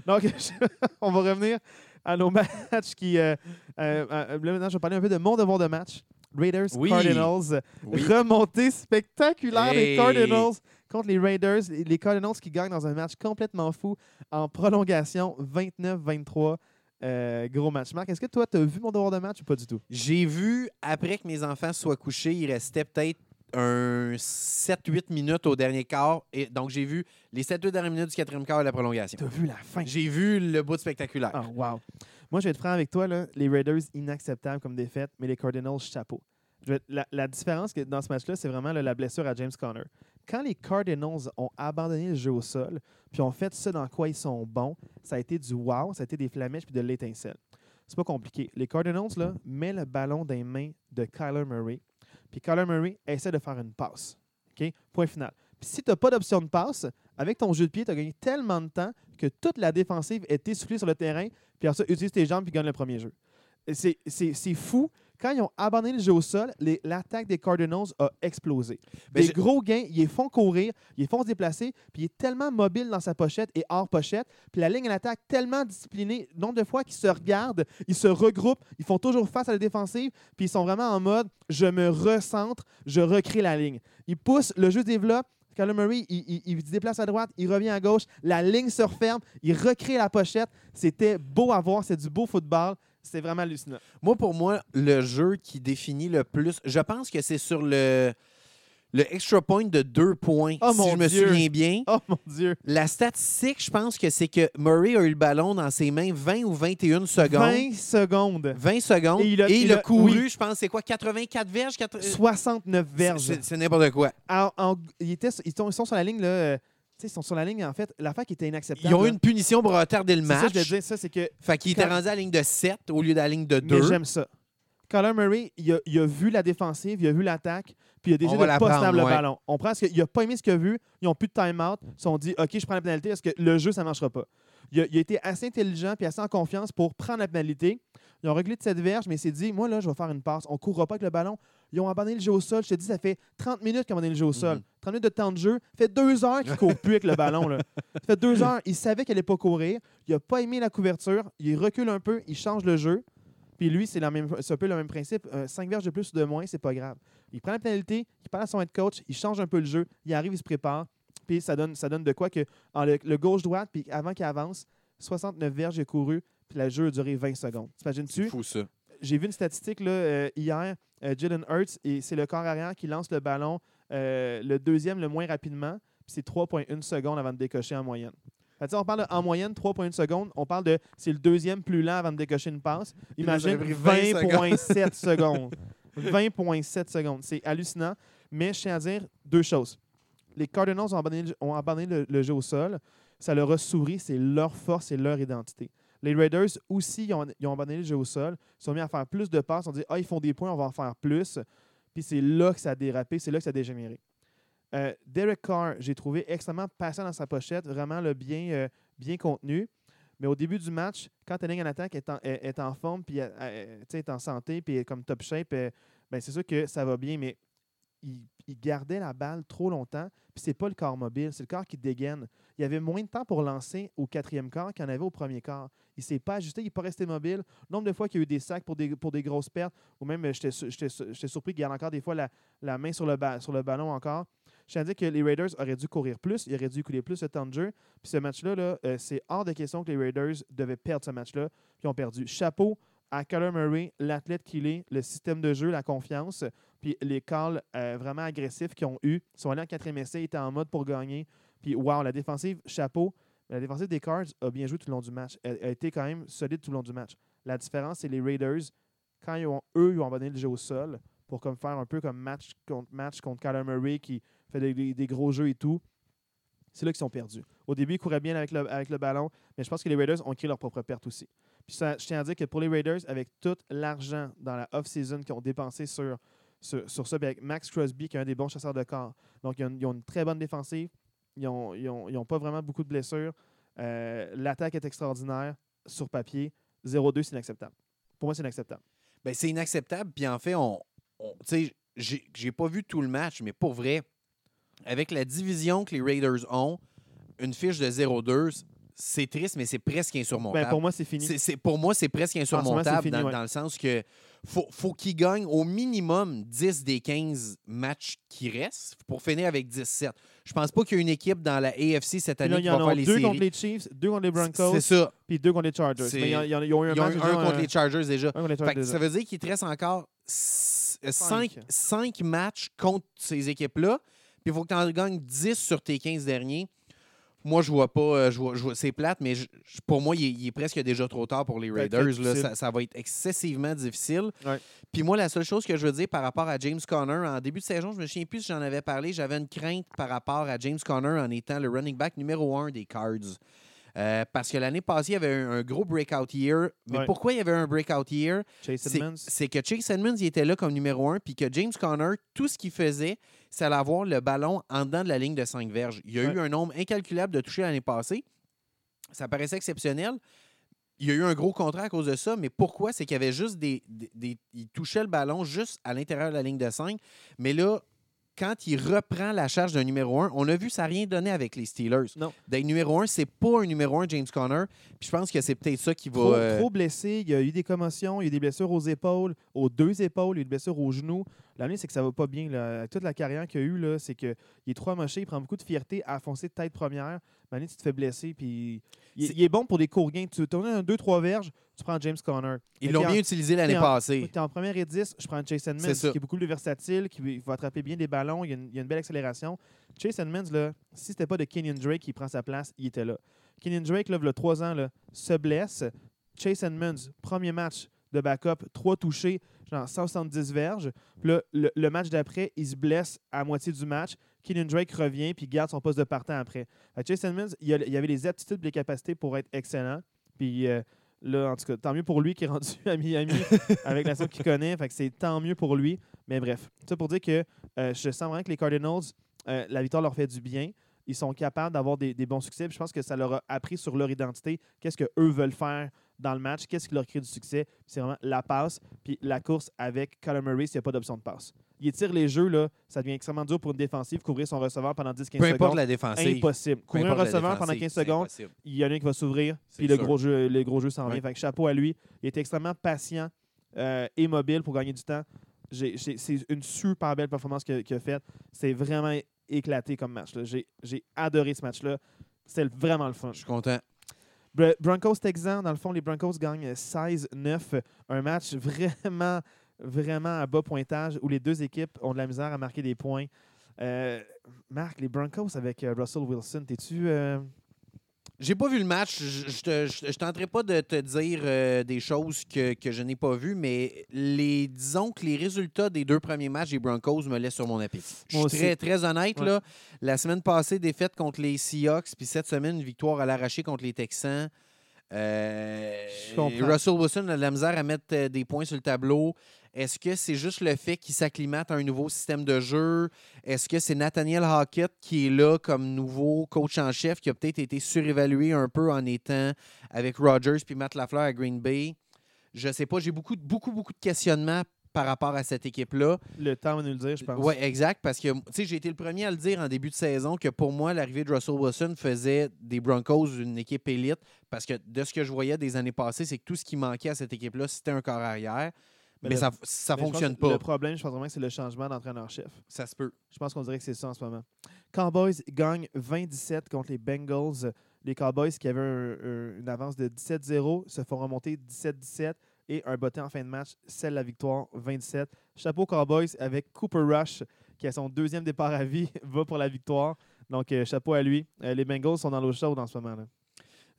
Donc, on va revenir à nos matchs qui. euh, euh, euh, là, maintenant, je vais parler un peu de mon devoir de match. Raiders Oui. Cardinals. Oui. Remontée spectaculaire des Hey. Cardinals contre les Raiders. Les Cardinals qui gagnent dans un match complètement fou en prolongation 29-23. Euh, gros match. Marc, est-ce que toi, tu as vu mon devoir de match ou pas du tout? J'ai vu, après que mes enfants soient couchés, il restait peut-être un 7-8 minutes au dernier quart. Et donc, j'ai vu les 7-8 dernières minutes du quatrième quart et la prolongation. Tu as vu la fin? J'ai vu le bout spectaculaire. Ah, wow. Moi, je vais être franc avec toi. Là. Les Raiders, inacceptables comme défaite, mais les Cardinals, chapeau. La, différence que dans ce match-là, c'est vraiment la blessure à James Conner. Quand les Cardinals ont abandonné le jeu au sol, puis ont fait ce dans quoi ils sont bons, ça a été du wow, ça a été des flamèches puis de l'étincelle. C'est pas compliqué. Les Cardinals, là, met le ballon dans les mains de Kyler Murray, puis Kyler Murray essaie de faire une passe. OK? Point final. Puis si tu n'as pas d'option de passe, avec ton jeu de pied, tu as gagné tellement de temps que toute la défensive est essoufflée sur le terrain, puis après ça, utilise tes jambes puis gagne le premier jeu. C'est fou. Quand ils ont abandonné le jeu au sol, l'attaque des Cardinals a explosé. Ben, des gros gains, ils les font courir, ils les font se déplacer, puis il est tellement mobile dans sa pochette et hors pochette, puis la ligne à l'attaque tellement disciplinée, nombre de fois qu'ils se regardent, ils se regroupent, ils font toujours face à la défensive, puis ils sont vraiment en mode je me recentre, je recrée la ligne. Ils poussent, le jeu développe, Kyler Murray, il, il- se déplace à droite, il revient à gauche, la ligne se referme, il recrée la pochette. C'était beau à voir, c'est du beau football. C'était vraiment hallucinant. Moi, pour moi, le jeu qui définit le plus, je pense que c'est sur le, le extra point de deux points, Oh, si je me Dieu. souviens bien. Oh mon Dieu! La statistique, je pense que c'est que Murray a eu le ballon dans ses mains 20 ou 21 secondes. 20 secondes. 20 secondes. Et Et il il a- a, il a- couru, oui. je pense, c'est quoi, 84 verges? 80 69 verges. C'est n'importe quoi. En- ils, étaient, ils, sont, sur la ligne, là. euh, ils sont sur la ligne, en fait. L'affaire qui était inacceptable. Ils ont eu une punition pour retarder le ça, match. je voulais dire, ça, c'est que. Fait qu'il était rendu à la ligne de 7 au lieu de la ligne de Mais 2. j'aime ça. Kyler Murray, il a, il a vu la défensive, il a vu l'attaque, puis il a va de pas prendre, stable le ouais. ballon. On prend ce qu'il n'a pas aimé ce qu'il a vu, ils n'ont plus de time-out, ils se sont dit OK, je prends la pénalité parce que le jeu, ça ne marchera pas? Il a, il a été assez intelligent puis assez en confiance pour prendre la pénalité. Ils ont réglé de cette verge, mais il s'est dit Moi, là, je vais faire une passe. On ne courra pas avec le ballon. Ils ont abandonné le jeu au sol. Je te dis, ça fait 30 minutes qu'ils ont abandonné le jeu au sol. Mhm. 30 minutes de temps de jeu. Ça fait deux heures qu'ils ne courent plus avec le ballon. Là. Ça fait deux heures. Il savait qu'elle n'allait pas courir. Il n'a pas aimé la couverture. Il recule un peu. Il change le jeu. Puis lui, c'est c'est un peu le même principe. 5 verges de plus ou de moins, c'est pas grave. Il prend la pénalité, il parle à son head coach, il change un peu le jeu, il arrive, il se prépare. Puis ça donne, ça donne de quoi que en le, le gauche-droite, puis avant qu'il avance, 69 verges, couru, puis le jeu a duré 20 secondes. C'est T'imagines-tu? fou, ça. J'ai vu une statistique là, euh, hier, euh, Jalen Hurts, et c'est le corps arrière qui lance le ballon euh, le deuxième le moins rapidement, puis c'est 3,1 secondes avant de décocher en moyenne. Sais, on parle de, en moyenne 3,1 secondes, on parle de c'est le deuxième plus lent avant de décocher une passe. Imagine pris 20 20,7 secondes. 20,7 secondes. C'est hallucinant. Mais je tiens à dire deux choses. Les Cardinals ont abandonné, le- ont abandonné le, le jeu au sol. Ça leur a souri. C'est leur force et leur identité. Les Raiders aussi, ils ont, ils ont abandonné le jeu au sol. Ils sont mis à faire plus de passes. On dit, ah, ils font des points, on va en faire plus. Puis c'est là que ça a dérapé. C'est là que ça a dégénéré. Euh, Derek Carr, j'ai trouvé extrêmement patient dans sa pochette, vraiment bien, euh, bien contenu. Mais au début du match, quand ligne en attaque est en, est, en forme, puis euh, est en santé, puis comme top shape, ben c'est sûr que ça va bien, mais il, il gardait la balle trop longtemps, puis c'est pas le corps mobile, c'est le corps qui dégaine. Il y avait moins de temps pour lancer au quatrième quart qu'il en avait au premier quart. Il s'est pas ajusté, il n'est pas resté mobile. Nombre de fois qu'il y a eu des sacs pour des, pour des grosses pertes, ou même j'étais su- j'étais su- j'étais surpris qu'il garde encore des fois la, la main sur le, sur le ballon encore. Je tiens dire que les Raiders auraient dû courir plus, ils auraient dû couler plus de temps de jeu. Puis ce match-là, là, euh, c'est hors de question que les Raiders devaient perdre ce match-là, puis ils ont perdu. Chapeau à Kyler Murray, l'athlète qu'il est, le système de jeu, la confiance, puis les calls euh, vraiment agressifs qu'ils ont eu. Ils sont allés en quatrième essai, ils étaient en mode pour gagner. Puis wow, la défensive, chapeau. La défensive des Cards a bien joué tout le long du match. Elle a été quand même solide tout le long du match. La différence, c'est les Raiders, quand eux, ils ont abandonné le jeu au sol pour comme faire un peu comme match contre match contre Kyler Murray qui fait des, gros jeux et tout. C'est là qu'ils sont perdus. Au début, ils couraient bien avec le, avec le ballon, mais je pense que les Raiders ont créé leur propre perte aussi. Puis ça, je tiens à dire que pour les Raiders, avec tout l'argent dans la off-season qu'ils ont dépensé sur, sur, sur ça, avec Max Crosby, qui est un des bons chasseurs de corps, donc ils ont, ils ont une très bonne défensive, ils n'ont ils ont, ils pas vraiment beaucoup de blessures. Euh, L'attaque est extraordinaire sur papier. 0-2, c'est inacceptable. Pour moi, c'est inacceptable. Ben, c'est inacceptable. Puis en fait, on- tu sais, j'ai pas vu tout le match, mais pour vrai, avec la division que les Raiders ont, une fiche de 0-2, c'est triste, mais c'est presque insurmontable. Ben, pour moi, c'est fini. Pour moi, c'est presque moment, insurmontable fini, dans, ouais. dans le sens que faut, faut qu'il gagne au minimum 10 des 15 matchs qui restent pour finir avec 17. Je pense pas qu'il y ait une équipe dans la AFC cette année là, qui va en faire a les deux séries. contre les Chiefs, deux contre les Broncos, C'est ça. puis deux contre les Chargers. Mais il y en- il y en a- ils ont eu un match. déjà, un contre euh, les Chargers déjà. un contre les Chargers que ça déjà. veut dire qu'il te reste encore 5 Cinq. cinq matchs contre ces équipes-là. Puis il faut que tu en gagnes 10 sur tes 15 derniers. Moi, je vois pas. euh, je vois, je vois- c'est plate, mais je- pour moi, il est, il est presque déjà trop tard pour les Raiders. là. Ça, ça va être excessivement difficile. Ouais. Puis moi, la seule chose que je veux dire par rapport à James Conner, en début de saison, je me souviens plus si j'en avais parlé, j'avais une crainte par rapport à James Conner en étant le running back numéro un des Cards. Euh, parce que l'année passée, il y avait un, un gros breakout year. Mais Ouais. pourquoi il y avait un breakout year? Chase C'est que Chase Edmonds il était là comme numéro un, puis que James Conner, tout ce qu'il faisait, c'est aller avoir le ballon en dedans de la ligne de 5 verges. Il y a Ouais. eu un nombre incalculable de touchés l'année passée. Ça paraissait exceptionnel. Il y a eu un gros contrat à cause de ça, mais pourquoi? C'est qu'il y avait juste des, des- des- Il touchait le ballon juste à l'intérieur de la ligne de 5. Mais là, quand il reprend la charge d'un numéro 1, on a vu ça n'a rien donné avec les Steelers. Non. D'être numéro 1, c'est pas un numéro 1 James Conner. Puis je pense que c'est peut-être ça qui va. Trop, euh, trop blessé, il y a eu des commotions, il y a eu des blessures aux épaules, aux deux épaules, il y a eu des blessures aux genoux. L'année, c'est que ça va pas bien. Là. Toute la carrière qu'il a eue, là, c'est qu'il est trop amoché, il prend beaucoup de fierté à foncer de tête première. L'année, tu te fais blesser, puis il est bon pour des courts gains. Tu tournes un 2-3 verges, tu prends James Conner. Ils l'ont bien utilisé l'année passée. Tu es en première et 10, je prends Chase Edmonds, qui est beaucoup plus versatile, qui va attraper bien des ballons, il y a une, il y a une belle accélération. Chase Edmonds, là, si c'était pas de Kenyon Drake qui prend sa place, il était là. Kenyon Drake, là, il y a trois ans, là, se blesse. Chase Edmonds, premier match de backup, trois touchés, genre 170 verges. Puis là, le, le match d'après, il se blesse à moitié du match. Kenyon Drake revient puis garde son poste de partant après. Chase Edmonds, il, il avait les aptitudes et les capacités pour être excellent. Puis euh, là, en tout cas, tant mieux pour lui qui est rendu à Miami avec la sauce qu'il connaît. Fait que c'est tant mieux pour lui. Mais bref, ça pour dire que euh, je sens vraiment que les Cardinals, euh, la victoire leur fait du bien. Ils sont capables d'avoir des, des bons succès. Puis je pense que ça leur a appris sur leur identité. Qu'est-ce qu'eux veulent faire dans le match? Qu'est-ce qui leur crée du succès? C'est vraiment la passe. Puis la course avec Kyler Murray s'il n'y a pas d'option de passe. Il étire les jeux, là, ça devient extrêmement dur pour une défensive. Couvrir son receveur pendant 10-15 Peu importe secondes. la défensive. Impossible. Couvrir un receveur pendant défensive, 15 c'est secondes, impossible. il y en a un qui va s'ouvrir, puis le sûr. gros jeu, le gros jeu s'en Ouais. vient. Fait que chapeau à lui. Il était extrêmement patient euh, et mobile pour gagner du temps. C'est une super belle performance qu'il a, faite. C'est vraiment éclaté comme match. j'ai adoré ce match-là. C'était vraiment le fun. Je suis content. Br- Broncos Texans, dans le fond, les Broncos gagnent 16-9. Un match vraiment, vraiment à bas pointage où les deux équipes ont de la misère à marquer des points. Euh, Marc, les Broncos avec euh, Russell Wilson, t'es-tu. euh, J'ai pas vu le match. Je je te- je- je tenterai pas de te dire euh, des choses que, que je n'ai pas vues, mais les, disons que les résultats des deux premiers matchs des Broncos me laissent sur mon appétit. Je suis très, très honnête. Ouais. Là, la semaine passée, défaite contre les Seahawks, puis cette semaine, une victoire à l'arraché contre les Texans. Euh. Russell Wilson a de la misère à mettre euh, des points sur le tableau. Est-ce que c'est juste le fait qu'il s'acclimate à un nouveau système de jeu? Est-ce que c'est Nathaniel Hackett qui est là comme nouveau coach en chef qui a peut-être été surévalué un peu en étant avec Rodgers puis Matt Lafleur à Green Bay? Je sais pas. J'ai beaucoup, beaucoup, beaucoup de questionnements par rapport à cette équipe-là. le temps va nous le dire, je pense. Oui, exact. Parce que tu sais, j'ai été le premier à le dire en début de saison que pour moi, l'arrivée de Russell Wilson faisait des Broncos une équipe élite. Parce que de ce que je voyais des années passées, c'est que tout ce qui manquait à cette équipe-là, c'était un corps arrière. Mais Mais, le- ça pense fonctionne pas. Le problème, je pense vraiment que c'est le changement d'entraîneur-chef. Ça se peut. Je pense qu'on dirait que c'est ça en ce moment. Cowboys gagnent 20-17 contre les Bengals. Les Cowboys qui avaient un- un- une avance de 17-0 se font remonter 17-17 et un botté en fin de match scelle la victoire 27. Chapeau Cowboys avec Cooper Rush qui a son deuxième départ à vie va pour la victoire. Donc euh, chapeau à lui. Euh, les Bengals sont dans l'eau chaude en ce moment. là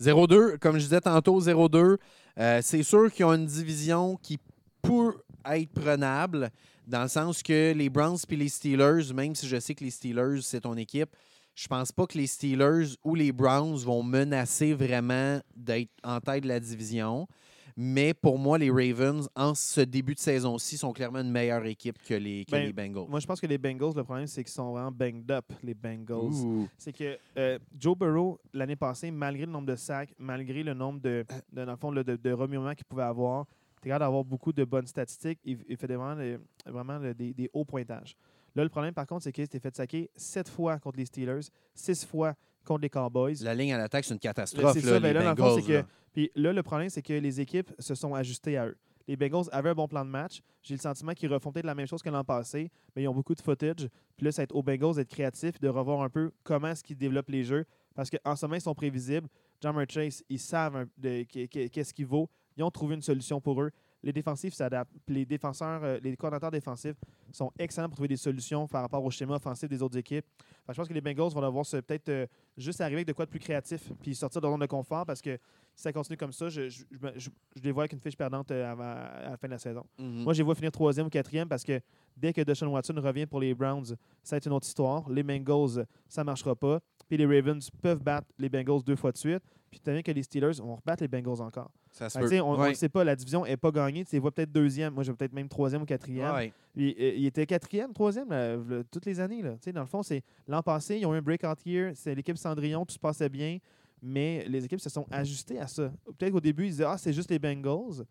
0-2, comme je disais tantôt, 0-2. Euh, c'est sûr qu'ils ont une division qui peut être prenable, dans le sens que les Browns et les Steelers, même si je sais que les Steelers, c'est ton équipe, je pense pas que les Steelers ou les Browns vont menacer vraiment d'être en tête de la division. Mais pour moi, les Ravens, en ce début de saison-ci, sont clairement une meilleure équipe que les, que Ben, les Bengals. Moi, je pense que les Bengals, le problème, c'est qu'ils sont vraiment banged up, les Bengals. C'est que euh, Joe Burrow, l'année passée, malgré le nombre de sacs, malgré le nombre de, de, dans le fond, là, de, de remuements qu'il pouvait avoir, tu capable d'avoir beaucoup de bonnes statistiques. Il, il fait vraiment, le- vraiment le- des, des hauts pointages. Là, le problème, par contre, c'est qu'il s'était fait saquer sept fois contre les Steelers, six fois contre les Cowboys. La ligne à l'attaque, c'est une catastrophe. C'est là, ça, ben là, fond, que- là. Puis là, le problème, c'est que les équipes se sont ajustées à eux. les Bengals avaient un bon plan de match. J'ai le sentiment qu'ils refont peut-être la même chose que l'an passé, mais ils ont beaucoup de footage. Puis là, ça va être aux Bengals d'être créatifs, de revoir un peu comment est-ce qu'ils développent les jeux. Parce qu'en ce moment, ils sont prévisibles. Jammer Chase, ils savent qu'est-ce qu'il vaut. Ils ont trouvé une solution pour eux. Les défensifs s'adaptent. Les défenseurs, euh, les coordinateurs défensifs sont excellents pour trouver des solutions par rapport au schéma offensif des autres équipes. Je pense que les Bengals vont devoir peut-être euh, juste arriver avec de quoi de plus créatif puis sortir de leur zone de confort parce que si ça continue comme ça, je, je, je me- je- je les vois avec une fiche perdante euh, avant, à la fin de la saison. Mhm. Moi, je les vois finir troisième ou quatrième parce que dès que Deshaun Watson revient pour les Browns, ça va être une autre histoire. Les Bengals, ça ne marchera pas. Puis les Ravens peuvent battre les Bengals deux fois de suite. Puis tu vu que les Steelers vont rebattre les Bengals encore. ça se Fait on ne Ouais. sait pas, la division n'est pas gagnée. Tu les vois peut-être deuxième. Moi, je peut-être même troisième ou quatrième. Ouais. Euh, il était quatrième, troisième là, toutes les années. Là. Tu sais, Dans le fond, c'est l'an passé, ils ont eu un breakout year. C'est l'équipe Cendrillon, tout se passait bien. Mais les équipes se sont ajustées à ça. Peut-être qu'au début, ils disaient Ah, c'est juste les Bengals.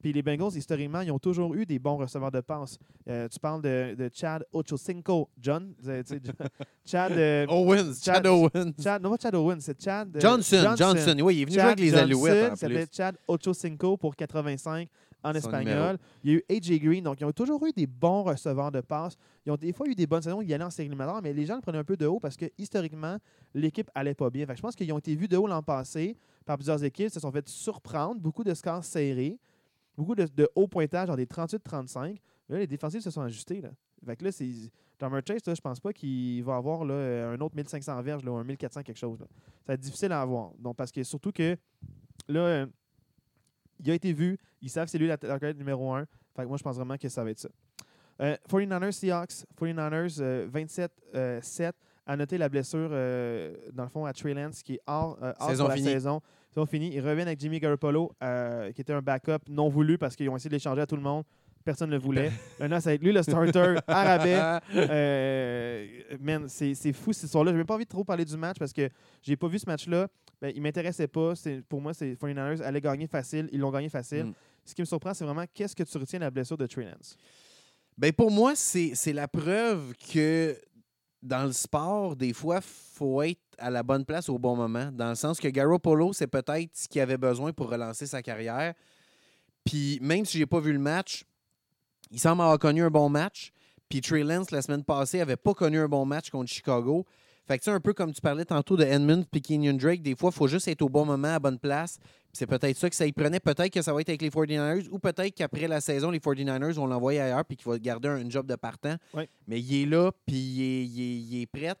Puis les Bengals, historiquement, ils ont toujours eu des bons receveurs de passes. Euh, tu parles de, de Chad Ochocinco. John, tu sais, tu sais, Chad. euh, Owens, Chad, Chad- Owens. Chad, non pas Chad Owen, c'est Chad. euh, Johnson, Johnson. Oui, il est venu jouer avec les Alouettes Johnson, Il s'appelait. Chad Ochocinco pour 85 en Son espagnol. Il y a eu AJ Green. Donc, ils ont toujours eu des bons receveurs de passes. Ils ont des fois eu des bonnes saisons. Ils allaient en série éliminatoire, mais les gens le prenaient un peu de haut parce que historiquement, l'équipe allait pas bien. Fait que je pense qu'ils ont été vus de haut l'an passé par plusieurs équipes. se sont fait surprendre. Beaucoup de scores serrés. Beaucoup de, de hauts pointages, genre des 38-35. Mais Là, les défensifs se sont ajustés. Là. Fait que là, c'est. Jammer Chase, là, je pense pas qu'il va avoir là, un autre 1500 verges là, ou un 1400 quelque chose. là. Ça va être difficile à avoir. Donc, parce que surtout que là, euh, il a été vu. Ils savent que c'est lui la target numéro 1. Fait que moi, je pense vraiment que ça va être ça. Euh, 49ers Seahawks. 49ers euh, 27-7. À noter la blessure, euh, dans le fond, à Trey Lance, qui est hors, euh, out Saison pour la finie. saison. Saison finie. Ils reviennent avec Jimmy Garoppolo, euh, qui était un backup non voulu parce qu'ils ont essayé de l'échanger à tout le monde. Personne ne le voulait. Maintenant, ça va être lui le starter à rabais. Euh, man, c'est fou cette histoire-là. J'ai même pas envie de trop parler du match parce que j'ai pas vu ce match-là. Ben, il m'intéressait pas. Pour moi, c'est 49ers allaient gagner facile. Ils l'ont gagné facile. Mm. Ce qui me surprend, c'est vraiment qu'est-ce que tu retiens de la blessure de Trey Lance? Ben pour moi, c'est la preuve que dans le sport, des fois, faut être à la bonne place au bon moment. Dans le sens que Garoppolo, c'est peut-être ce qu'il avait besoin pour relancer sa carrière. Puis même si j'ai pas vu le match, il semble avoir connu un bon match. Puis Trey Lance, la semaine passée, avait pas connu un bon match contre Chicago. Fait que c'est un peu comme tu parlais tantôt de Edmund puis Kenyon Drake. Des fois, il faut juste être au bon moment, à bonne place. C'est peut-être ça que ça y prenait. Peut-être que ça va être avec les 49ers ou peut-être qu'après la saison, les 49ers vont l'envoyer ailleurs puis qu'il va garder un, job de partant. Mais il est là, puis il est, il est- il est prêt.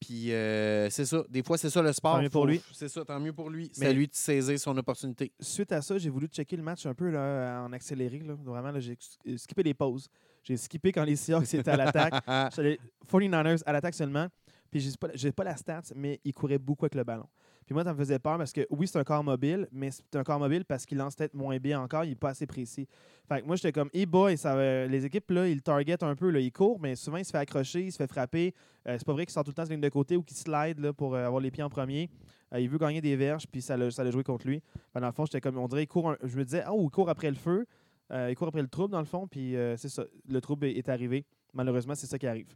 Puis euh, c'est ça. Des fois, c'est ça le sport. Tant mieux pour lui. C'est ça, tant mieux pour lui. C'est à lui de saisir son opportunité. Suite à ça, j'ai voulu checker le match un peu là, en accéléré. Là. Vraiment, là, j'ai euh, skippé les pauses. J'ai skippé quand les Seahawks étaient à l'attaque. Je suis allé 49ers à l'attaque seulement. Puis j'ai pas, j'ai pas la stats, mais il courait beaucoup avec le ballon. Puis moi, ça me faisait peur parce que oui, c'est un corps mobile, mais c'est un corps mobile parce qu'il lance peut-être moins bien encore, il n'est pas assez précis. Fait que moi, j'étais comme, hey boy, ça, les équipes, là, ils targetent un peu, là, ils courent, mais souvent, il se fait accrocher, il se fait frapper. Euh, c'est pas vrai qu'il sort tout le temps la ligne de côté ou qu'il slide là, pour euh, avoir les pieds en premier. Euh, il veut gagner des verges, puis ça l'a joué contre lui. Dans le fond, j'étais comme, on dirait, il court un- je me disais, oh, il court après le feu, Euh, il court après le trouble, dans le fond, puis c'est ça, le trouble est arrivé. Malheureusement, c'est ça qui arrive.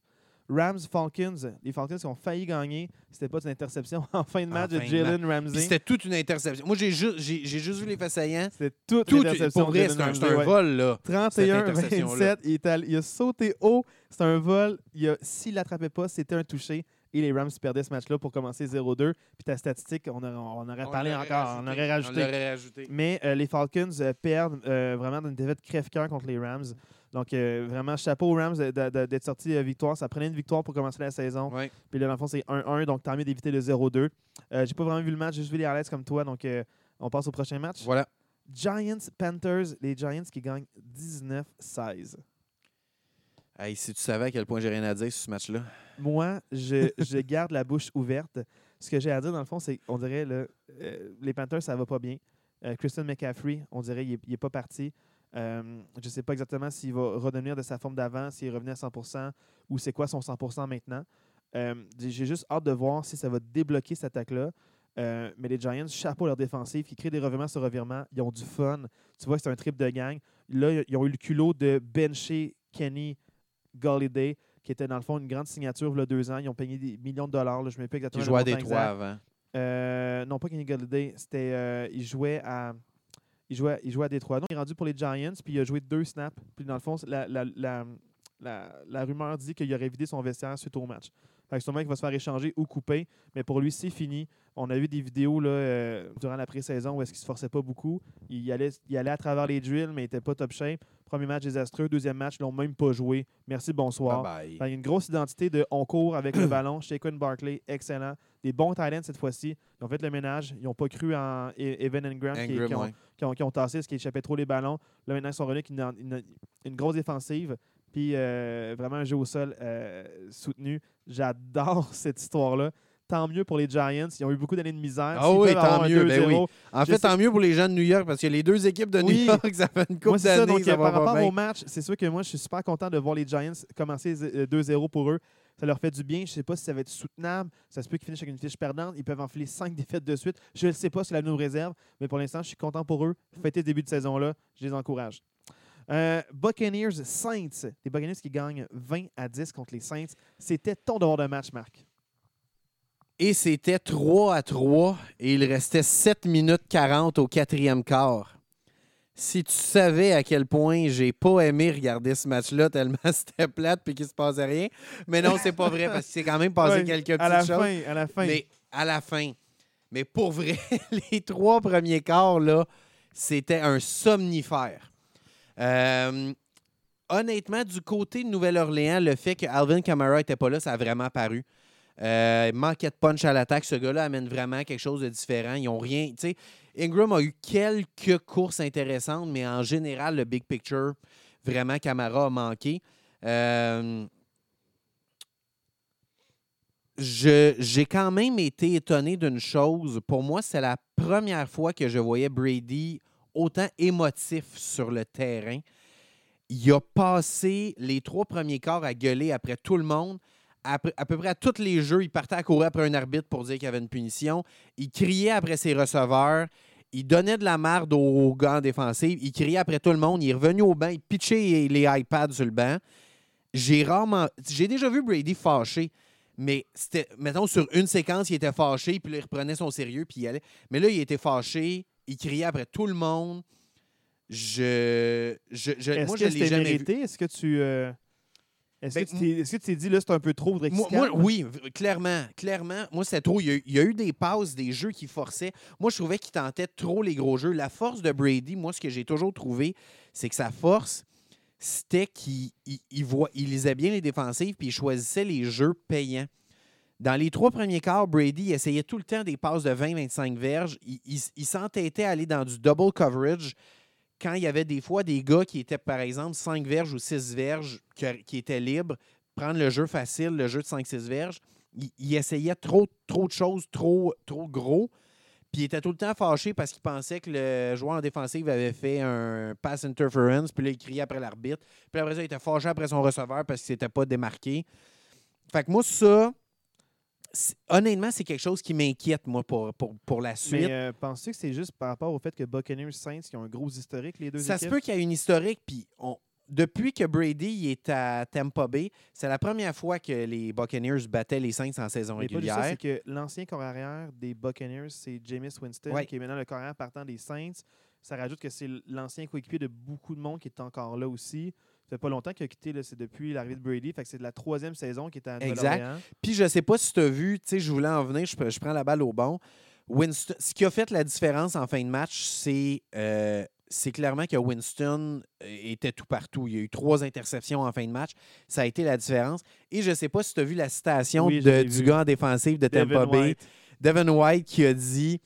Rams, Falcons, les Falcons qui ont failli gagner. C'était pas une interception en fin de match de Jalen Ramsey. c'était toute une interception. Moi, j'ai juste, vu les faits saillants. C'était toute Tout, une interception pour vrai, c'est un, c'est vol, là. 31-27. Il, a sauté haut. C'était un vol. S'il ne l'attrapait pas, c'était un touché. Et les Rams perdaient ce match-là pour commencer 0-2. Puis ta statistique, on, aurait- on aurait parlé encore. On aurait rajouté. Mais euh, les Falcons euh, perdent euh, vraiment d'une défaite crève-cœur contre les Rams. Donc, euh, vraiment, chapeau aux Rams d'être sortis euh, victoire. Ça prenait une victoire pour commencer la saison. Ouais. Puis là, dans le fond, c'est 1-1. Donc, tant mieux d'éviter le 0-2. Euh, J'ai pas vraiment vu le match. J'ai juste vu les highlights comme toi. Donc, on passe au prochain match. Voilà. Giants, Panthers. Les Giants qui gagnent 19-16. Hey, si tu savais à quel point j'ai rien à dire sur ce match-là. Moi, je, je garde la bouche ouverte. Ce que j'ai à dire, dans le fond, c'est qu'on dirait euh, les Panthers, ça va pas bien. Euh, Christian McCaffrey, on dirait qu'il n'est pas parti. Euh, je ne sais pas exactement s'il va redevenir de sa forme d'avant, s'il est revenu à 100% ou c'est quoi son 100% maintenant. Euh, j'ai juste hâte de voir si ça va débloquer cette attaque-là. Euh, mais les Giants, chapeau à leur défensive, qui créent des revirements sur revirements. Ils ont du fun. Tu vois que c'est un trip de gang. Là, ils ont eu le culot de bencher Kenny Galladay, qui était dans le fond une grande signature il y a deux ans. Ils ont payé des millions de dollars. là, je ne me plus exactement. Qui jouait à Détroit avant. Euh, non, pas Kenny Galladay. C'était, euh, il jouait à. Il jouait, il jouait à Détroit. Donc, il est rendu pour les Giants, puis il a joué deux snaps. Puis dans le fond, la, la, la, la, rumeur dit qu'il aurait vidé son vestiaire suite au match. Fait que sûrement qu'il va se faire échanger ou couper. Mais pour lui, c'est fini. On a vu des vidéos là, euh, durant la pré-saison où est-ce qu'il se forçait pas beaucoup. Il allait, il allait à travers les drills, mais il n'était pas top shape. Premier match désastreux. Deuxième match, ils l'ont même pas joué. Merci, bonsoir. Bye Fait, bye. il y a une grosse identité de on court avec le ballon. Shaquan Barkley, excellent. Des bons talents cette fois-ci. Ils ont fait le ménage. Ils n'ont pas cru en E- Evan Ingram, qui, Ingram, qui ont, ouais. qui, ont, qui ont tassé ce qui échappait trop les ballons. Là, maintenant, ils sont revenus avec une, une- une grosse défensive. Puis euh, vraiment un jeu au sol euh, soutenu. J'adore cette histoire-là. Tant mieux pour les Giants. Ils ont eu beaucoup d'années de misère. Ah oui, tant mieux, ben 2-0, oui. En Je fait, sais- tant mieux pour les gens de New York parce que les deux équipes de New Oui. York, ça fait une ça. d'années, Donc, ça euh, va par pas rapport au match, c'est sûr que moi, je suis super content de voir les Giants commencer euh, 2-0 pour eux. Ça leur fait du bien. Je ne sais pas si ça va être soutenable. Ça se peut qu'ils finissent avec une fiche perdante. Ils peuvent enfiler 5 défaites de suite. Je ne sais pas si la nous réserve, mais pour l'instant, je suis content pour eux. Fêtez ce début de saison-là. Je les encourage. Euh, Buccaneers Saints. Les Buccaneers qui gagnent 20 à 10 contre les Saints. C'était ton devoir de match, Marc. Et c'était 3 à 3 et il restait 7 minutes 40 au quatrième quart. Si tu savais à quel point j'ai pas aimé regarder ce match-là tellement c'était plate puis qu'il se passait rien. Mais non, c'est pas vrai parce qu'il s'est quand même passé Ouais, quelques à la petites choses. fin, à la fin. Mais à la fin. Mais pour vrai, les trois premiers quarts, là, c'était un somnifère. Euh, honnêtement, du côté de Nouvelle-Orléans, le fait que Alvin Kamara n'était pas là, ça a vraiment paru. Euh, manquait de punch à l'attaque. Ce gars-là amène vraiment quelque chose de différent. Ils ont rien. Ingram a eu quelques courses intéressantes, mais en général, le big picture, vraiment, Camara a manqué. Euh, j'ai quand même été étonné d'une chose. Pour moi, c'est la première fois que je voyais Brady autant émotif sur le terrain. Il a passé les trois premiers quarts à gueuler après tout le monde. À peu près à tous les jeux, il partait à courir après un arbitre pour dire qu'il y avait une punition. Il criait après ses receveurs. Il donnait de la merde aux gars en défensive. Il criait après tout le monde. Il est revenu au banc. Il pitchait les iPads sur le banc. J'ai rarement. J'ai déjà vu Brady fâché, mais c'était, mettons, sur une séquence, il était fâché, puis là, il reprenait son sérieux, puis il allait. Mais là, il était fâché, il criait après tout le monde. Je. je, je- Est-ce moi, que je l'ai jamais vu. mérité? Est-ce que tu. euh, Est-ce Ben, que tu t'es est-ce que tu t'es dit, là, c'est un peu trop Moi, Drexicam? moi, oui, v- clairement. Clairement, moi, c'était trop. Il y, a, eu- il y a eu des passes, des jeux qui forçaient. Moi, je trouvais qu'il tentait trop les gros jeux. La force de Brady, moi, ce que j'ai toujours trouvé, c'est que sa force, c'était qu'il il, il voit- il lisait bien les défensives puis il choisissait les jeux payants. Dans les trois premiers quarts, Brady essayait tout le temps des passes de 20-25 verges. Il, s'entêtait à aller dans du double coverage quand il y avait des fois des gars qui étaient, par exemple, 5 verges ou 6 verges qui étaient libres, prendre le jeu facile, le jeu de 5-6 verges. Il, essayait trop, de choses, trop, trop gros. Puis il était tout le temps fâché parce qu'il pensait que le joueur en défensive avait fait un pass interference. Puis là, il criait après l'arbitre. Puis après ça, il était fâché après son receveur parce qu'il s'était pas démarqué. Fait que moi, ça, honnêtement, c'est quelque chose qui m'inquiète, moi, pour, pour, pour la suite. Mais euh, penses-tu que c'est juste par rapport au fait que Buccaneers Saints qui ont un gros historique, les deux Ça se peut qu'il y ait une historique, puis on- depuis que Brady est à Tampa Bay, c'est la première fois que les Buccaneers battaient les Saints en saison Mais régulière. c'est que l'ancien corps arrière des Buccaneers, c'est Jameis Winston, Ouais. qui est maintenant le corps arrière partant des Saints. Ça rajoute que c'est l'ancien coéquipier de beaucoup de monde qui est encore là aussi. Ça fait pas longtemps qu'il a quitté, c'est depuis l'arrivée de Brady. Fait que c'est de la troisième saison qui est à Exact. Puis je sais pas si tu as vu, tu sais, je voulais en venir, je, pre- je prends la balle au bon. Winston, ce qui a fait la différence en fin de match, c'est euh, c'est clairement que Winston euh, était tout partout. Il y a eu trois interceptions en fin de match. Ça a été la différence. Et je sais pas si tu as vu la citation Oui, de- du vu. gars en défensive de Devin Tampa Bay. White. Devin White qui a dit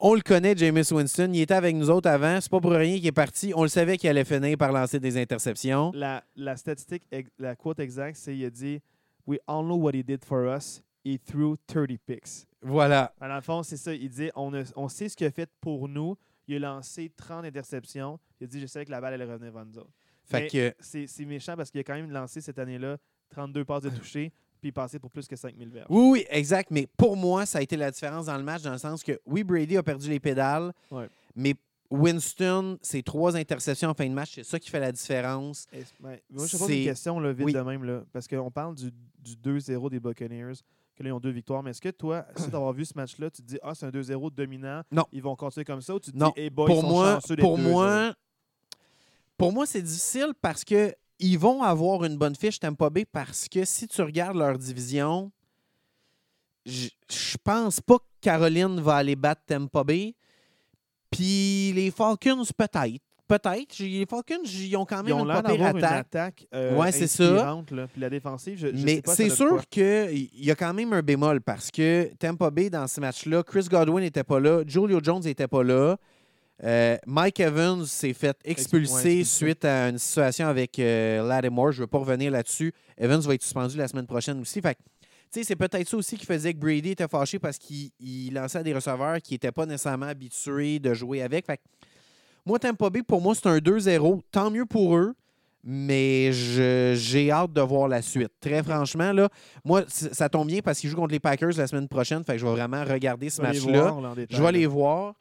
On le connaît, Jameis Winston. Il était avec nous autres avant. C'est pas pour rien qu'il est parti. On le savait qu'il allait finir par lancer des interceptions. La, la statistique, la quote exacte, c'est il a dit We all know what he did for us. He threw 30 picks. Voilà. Dans le fond, c'est ça. Il dit on, a- on sait ce qu'il a fait pour nous. Il a lancé 30 interceptions. Il a dit Je savais que la balle allait revenir vers nous autres. Fait que, C'est c'est méchant parce qu'il a quand même lancé cette année-là 32 passes de toucher puis passé pour plus que 5000 verges. oui, oui, exact. Mais pour moi, ça a été la différence dans le match, dans le sens que, oui, Brady a perdu les pédales, Ouais. mais Winston, ses trois interceptions en fin de match, c'est ça qui fait la différence. Et- ouais, moi, je pose C'est- une question là, vite Oui. de même. Là, parce qu'on parle du, du 2-0 des Buccaneers que là, ils ont deux victoires. Mais est-ce que toi, suite d'avoir vu ce match-là, tu te dis, ah, c'est un 2-0 dominant, Non. ils vont continuer comme ça, ou tu te Non. dis, hey boy, ils pour sont moi, chanceux pour 2-0. moi, pour moi, c'est difficile parce que ils vont avoir une bonne fiche Tampa Bay parce que si tu regardes leur division, je pense pas que Caroline va aller battre Tampa Bay. Puis les Falcons, peut-être. Peut-être. Les Falcons, ils ont quand Ils même ont une d'avoir une attaque. attaque euh, Ouais, c'est ça. Puis la défensive, je, je Mais c'est sûr qu'il y a quand même un bémol parce que Tampa Bay, dans ce match-là, Chris Godwin n'était pas là, Julio Jones n'était pas là. Euh, Mike Evans s'est fait expulser suite à une situation avec euh, Lattimore. Je ne veux pas revenir là-dessus. Evans va être suspendu la semaine prochaine aussi. Fait que, tu sais, c'est peut-être ça aussi qui faisait que Brady était fâché parce qu'il il lançait à des receveurs qui n'étaient pas nécessairement habitués de jouer avec. Fait que, moi, Tampa Bay, pour moi, c'est un 2-0. Tant mieux pour eux, mais j'ai hâte de voir la suite. Très franchement, là, moi, ça tombe bien parce qu'ils jouent contre les Packers la semaine prochaine. Fait que je vais vraiment regarder ce match-là. Je vais les voir.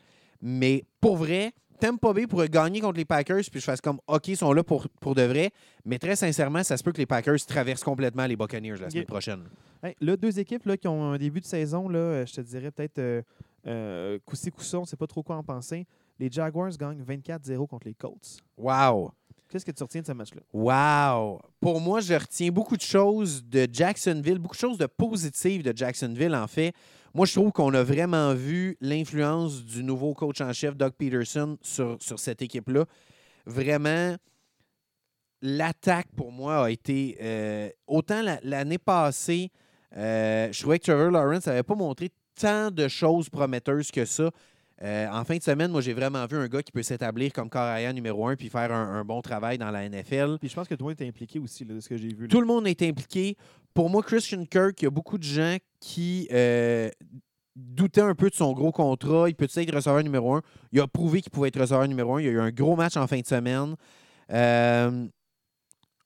Mais pour vrai, Tampa Bay pourrait gagner contre les Packers, puis je fasse comme OK, ils sont là pour, pour de vrai. Mais très sincèrement, ça se peut que les Packers traversent complètement les Buccaneers la semaine prochaine. Hey, là, deux équipes là, qui ont un début de saison, là, euh, je te dirais peut-être euh, euh, coup-ça, on ne sait pas trop quoi en penser. Les Jaguars gagnent 24-0 contre les Colts. Wow! Qu'est-ce que tu retiens de ce match-là? Wow! Pour moi, je retiens beaucoup de choses de Jacksonville, beaucoup de choses de positives de Jacksonville, en fait. Moi, je trouve qu'on a vraiment vu l'influence du nouveau coach en chef, Doug Peterson, sur, cette équipe-là. Vraiment, l'attaque, pour moi, a été... euh, autant la- l'année passée, euh, je trouvais que Trevor Lawrence n'avait pas montré tant de choses prometteuses que ça. Euh, en fin de semaine, moi, j'ai vraiment vu un gars qui peut s'établir comme corps arrière numéro un puis faire un, un bon travail dans la NFL. Puis je pense que toi, tu impliqué aussi, là, de ce que j'ai vu. là. Tout le monde est impliqué. Pour moi, Christian Kirk, il y a beaucoup de gens qui euh, doutaient un peu de son gros contrat. Il peut être receveur numéro un. Il a prouvé qu'il pouvait être receveur numéro un. Il y a eu un gros match en fin de semaine. Euh,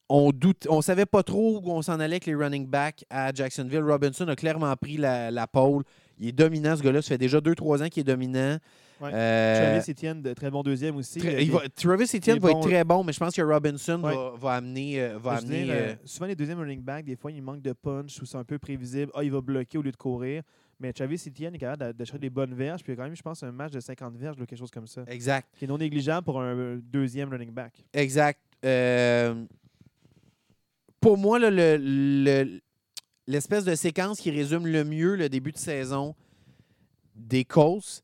on doute, on savait pas trop où on s'en allait avec les running backs à Jacksonville. Robinson a clairement pris la, la pole. Il est dominant, ce gars-là. Ça fait déjà 2-3 ans qu'il est dominant. Ouais. Euh, Travis Etienne, de très bon deuxième aussi. Il va- Travis Etienne va bons- être très bon, mais je pense que Robinson Ouais. va, va amener. euh, va amener dire, euh, souvent, les deuxièmes running back, des fois, il manque de punch ou c'est un peu prévisible. Ah, il va bloquer au lieu de courir. Mais Travis Etienne est capable d'a- d'acheter des bonnes verges. Puis il y a quand même, je pense, un match de 50 verges, là, quelque chose comme ça. exact. Qui est non négligeable pour un deuxième running back. Exact. Pour moi, là, le- le- l'espèce de séquence qui résume le mieux le début de saison des Colts,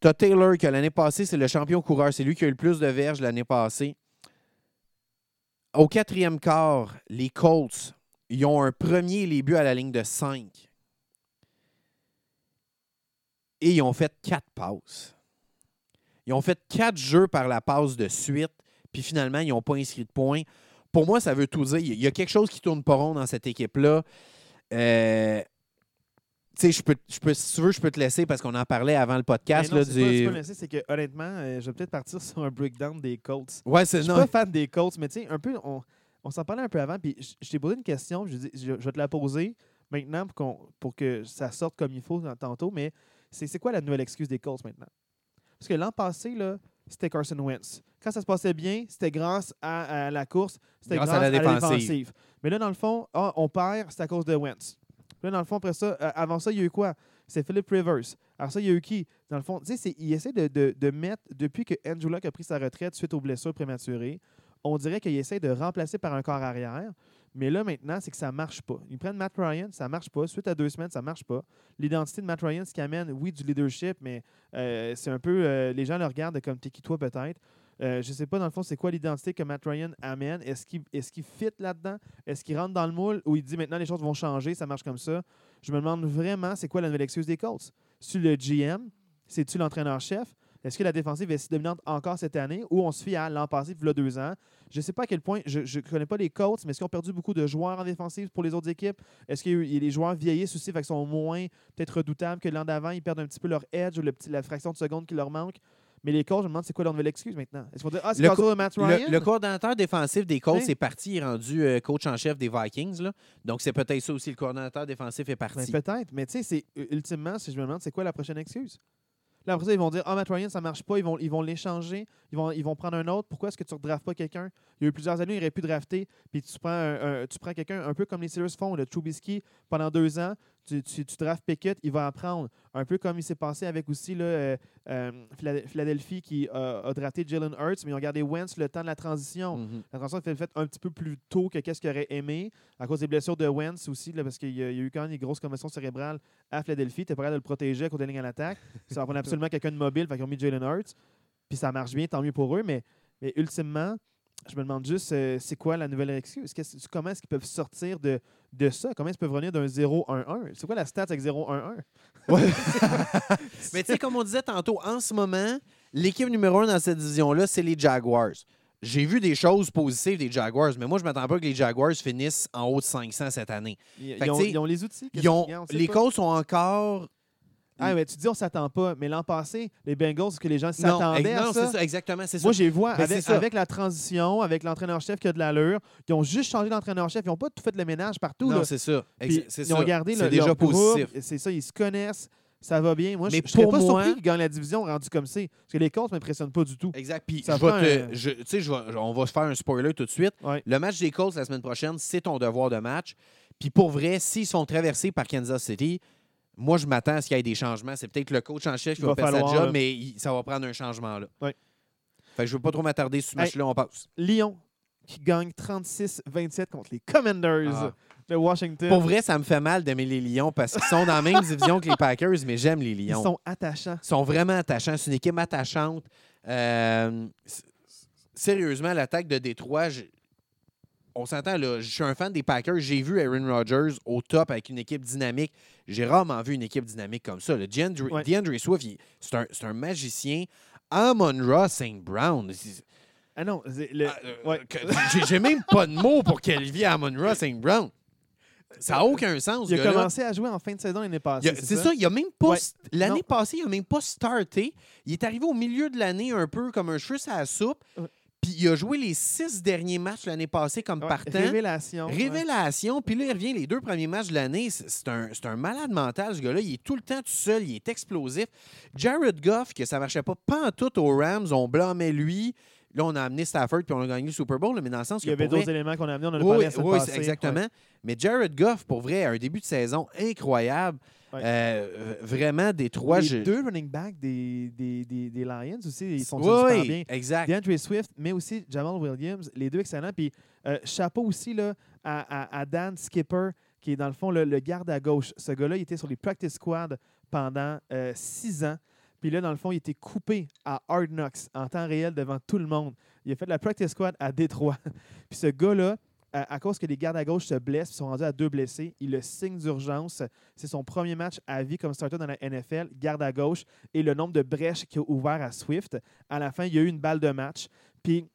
t'as Taylor qui, l'année passée, c'est le champion coureur. C'est lui qui a eu le plus de verges l'année passée. Au quatrième quart, les Colts, ils ont un premier les buts à la ligne de 5. Et ils ont fait quatre passes. Ils ont fait quatre jeux par la passe de suite, puis finalement, ils n'ont pas inscrit de points. Pour moi, ça veut tout dire. Il y a quelque chose qui tourne pas rond dans cette équipe-là. Euh, tu sais, je peux, je peux, si tu veux, je peux te laisser parce qu'on en parlait avant le podcast. Mais non, là, c'est pas- du- c'est pas le laisser, c'est que honnêtement, euh, je vais peut-être partir sur un breakdown des Colts. Ouais, Je c'est suis non. pas fan des Colts, mais tu sais, un peu, on, on s'en parlait un peu avant, puis je, je t'ai posé une question, je, dis- je, je vais te la poser maintenant pour, pour que ça sorte comme il faut tantôt, mais c'est c'est quoi la nouvelle excuse des Colts maintenant? Parce que l'an passé, là, c'était Carson Wentz. Quand ça se passait bien, c'était grâce à, à la course, c'était Grâce grâce, à la défensive. défensive. Mais là, dans le fond, ah, on perd, c'est à cause de Wentz. Là, dans le fond, après ça, euh, avant ça, il y a eu quoi? C'est Philip Rivers. Alors ça, il y a eu qui? Dans le fond, tu sais, il essaie de, de- de mettre, depuis que Andrew Luck a pris sa retraite suite aux blessures prématurées, on dirait qu'il essaie de remplacer par un corps arrière. Mais là, maintenant, c'est que ça marche pas. Ils prennent Matt Ryan, ça marche pas. Suite à deux semaines, ça marche pas. L'identité de Matt Ryan, ce qui amène, oui, du leadership, mais euh, c'est un peu. euh, les gens le regardent comme t'es qui toi, peut-être. Euh, je sais pas, dans le fond, c'est quoi l'identité que Matt Ryan amène? Est-ce qu'il est qu'il fit là-dedans? Est-ce qu'il rentre dans le moule ou il dit maintenant les choses vont changer, ça marche comme ça? Je me demande vraiment, c'est quoi la nouvelle excuse des Colts? C'est le GM? C'est-tu l'entraîneur-chef? Est-ce que la défensive est si dominante encore cette année ou on se fie à l'an passé, il y a deux ans? Je ne sais pas à quel point, je ne connais pas les Colts, mais est-ce qu'ils ont perdu beaucoup de joueurs en défensive pour les autres équipes? Est-ce que les joueurs vieillissent aussi, fait qu'ils sont moins peut-être redoutables que l'an d'avant, ils perdent un petit peu leur edge ou le petit, la fraction de seconde qui leur manque? Mais les Colts, je me demande c'est quoi leur nouvelle excuse maintenant? Est-ce qu'on dit Ah, c'est Le co- de Matt Ryan? Le, le coordonnateur défensif des Colts Oui. est parti, il est rendu euh, coach en chef des Vikings. Là. Donc, c'est peut-être ça aussi. Le coordonnateur défensif est Ben, parti. peut-être, mais tu sais, c'est ultimement, si je me demande, c'est quoi la prochaine excuse? Là, après ça, ils vont dire Ah, Matt Ryan, ça marche pas. Ils vont ils vont l'échanger. Ils vont, ils vont prendre un autre. Pourquoi est-ce que tu ne draftes pas quelqu'un? Il y a eu plusieurs années, il aurait pu drafter. Puis tu prends, un- un- tu prends quelqu'un un peu comme les Steelers font, le Trubisky, pendant deux ans. Tu, tu, tu draftes Pickett, il va apprendre. Un peu comme il s'est passé avec aussi là, euh, euh, Phila- Philadelphie qui euh, a drafté Jalen Hurts, mais ils ont gardé Wentz le temps de la transition. Mhm. La transition a été faite un petit peu plus tôt que qu'est-ce qu'il aurait aimé, à cause des blessures de Wentz aussi, là, parce qu'il y, a y a eu quand même des grosses commotions cérébrales à Philadelphie. Tu pas capable de le protéger à côté de ligne à l'attaque. Ça va prendre absolument quelqu'un de mobile, fait qu'ils ont mis Jalen Hurts. Puis ça marche bien, tant mieux pour eux, mais, mais ultimement, je me demande juste, euh, c'est quoi la nouvelle excuse? Comment est-ce qu'ils peuvent sortir de, de ça? Comment ils peuvent revenir d'un 0-1-1? C'est quoi la stat avec 0-1-1? Mais tu sais, comme on disait tantôt, en ce moment, l'équipe numéro un dans cette division-là, c'est les Jaguars. J'ai vu des choses positives des Jaguars, mais moi, je ne m'attends pas que les Jaguars finissent en haut de 500 cette année. Ils, ont, ils les outils? Ils ont- les. Colts sont encore. Ah, mais tu dis on s'attend pas, mais l'an passé, les Bengals, est-ce que les gens s'attendaient à non, ça? c'est ça, exactement, c'est ça. Moi, j'ai vu avec, c'est avec la transition, avec l'entraîneur-chef qui a de l'allure, ils ont juste changé d'entraîneur-chef. Ils n'ont pas tout fait le ménage partout. non, c'est ça. Puis c'est ils ont gardé C'est le, déjà leur positif. C'est ça, ils se connaissent. Ça va bien. Moi, Mais je ne serais pas moi- surpris qu'ils gagnent la division rendu comme c'est. Parce que les Colts ne m'impressionnent pas du tout. Exact. Puis je un- je- je vais- on va se faire un spoiler tout de suite. Ouais. Le match des Colts la semaine prochaine, c'est ton devoir de match. Puis pour vrai, s'ils sont traversés par Kansas City, moi, je m'attends à ce qu'il y ait des changements. C'est peut-être le coach en chef qui va, va faire sa job, là. mais il- ça va prendre un changement là. Ouais. Fait que je ne veux pas trop m'attarder sur ce Hey. match-là, on passe. Lyon qui gagne 36-27 contre les Commanders Ah. de Washington. Pour vrai, ça me fait mal d'aimer les Lions parce qu'ils sont dans la même division que les Packers, mais j'aime les Ils Lions. sont attachants. Ils sont vraiment attachants. C'est une équipe attachante. Euh, sérieusement, l'attaque de Détroit, on s'entend, là, je suis un fan des Packers. J'ai vu Aaron Rodgers au top avec une équipe dynamique. J'ai rarement vu une équipe dynamique comme ça. Le DeAndre, Ouais. DeAndre Swift, il- c'est un, c'est un magicien. Amon Ross St. Brown. Ah non, le- ah, euh, ouais. que- j'ai- J'ai même pas de mots pour qualifier Amon Ross St. Brown. Ça n'a aucun sens. il a commencé à jouer en fin de saison l'année passée. a- C'est ça? il a même pas. Ouais. st- L'année Non. passée, il n'a même pas starté. Il est arrivé au milieu de l'année un peu comme un cheveu à la soupe. Puis il a joué les six derniers matchs l'année passée comme Ouais, partant. Révélation. Révélation. Puis là, il revient les deux premiers matchs de l'année. C'est un, c'est un malade mental, ce gars-là. Il est tout le temps tout seul. Il est explosif. Jared Goff, que ça marchait pas pantoute aux Rams, on blâmait lui. Là, on a amené Stafford puis on a gagné le Super Bowl. Mais dans le sens Il y avait vrai- d'autres éléments qu'on a amenés. On en a oui, parlé semaine oui, passée. exactement. Mais Jared Goff, pour vrai, a un début de saison incroyable. Ouais. Euh, vraiment, des trois. les je- deux running backs des, des, des, des Lions aussi, ils sont Oui, super oui, bien. exact. DeAndre Swift, mais aussi Jamal Williams, les deux excellents. Puis euh, chapeau aussi là, à, à- à Dan Skipper, qui est dans le fond le, le garde à gauche. Ce gars-là, il était sur les practice squad pendant euh, six ans. Puis là, dans le fond, il était coupé à Hard Knocks en temps réel devant tout le monde. Il a fait de la practice squad à Détroit. Puis ce gars-là, à, à cause que les gardes à gauche se blessent, ils sont rendus à deux blessés, il le signe d'urgence. C'est son premier match à vie comme starter dans la NFL, garde à gauche, et le nombre de brèches qu'il a ouvert à Swift. À la fin, il y a eu une balle de match. Puis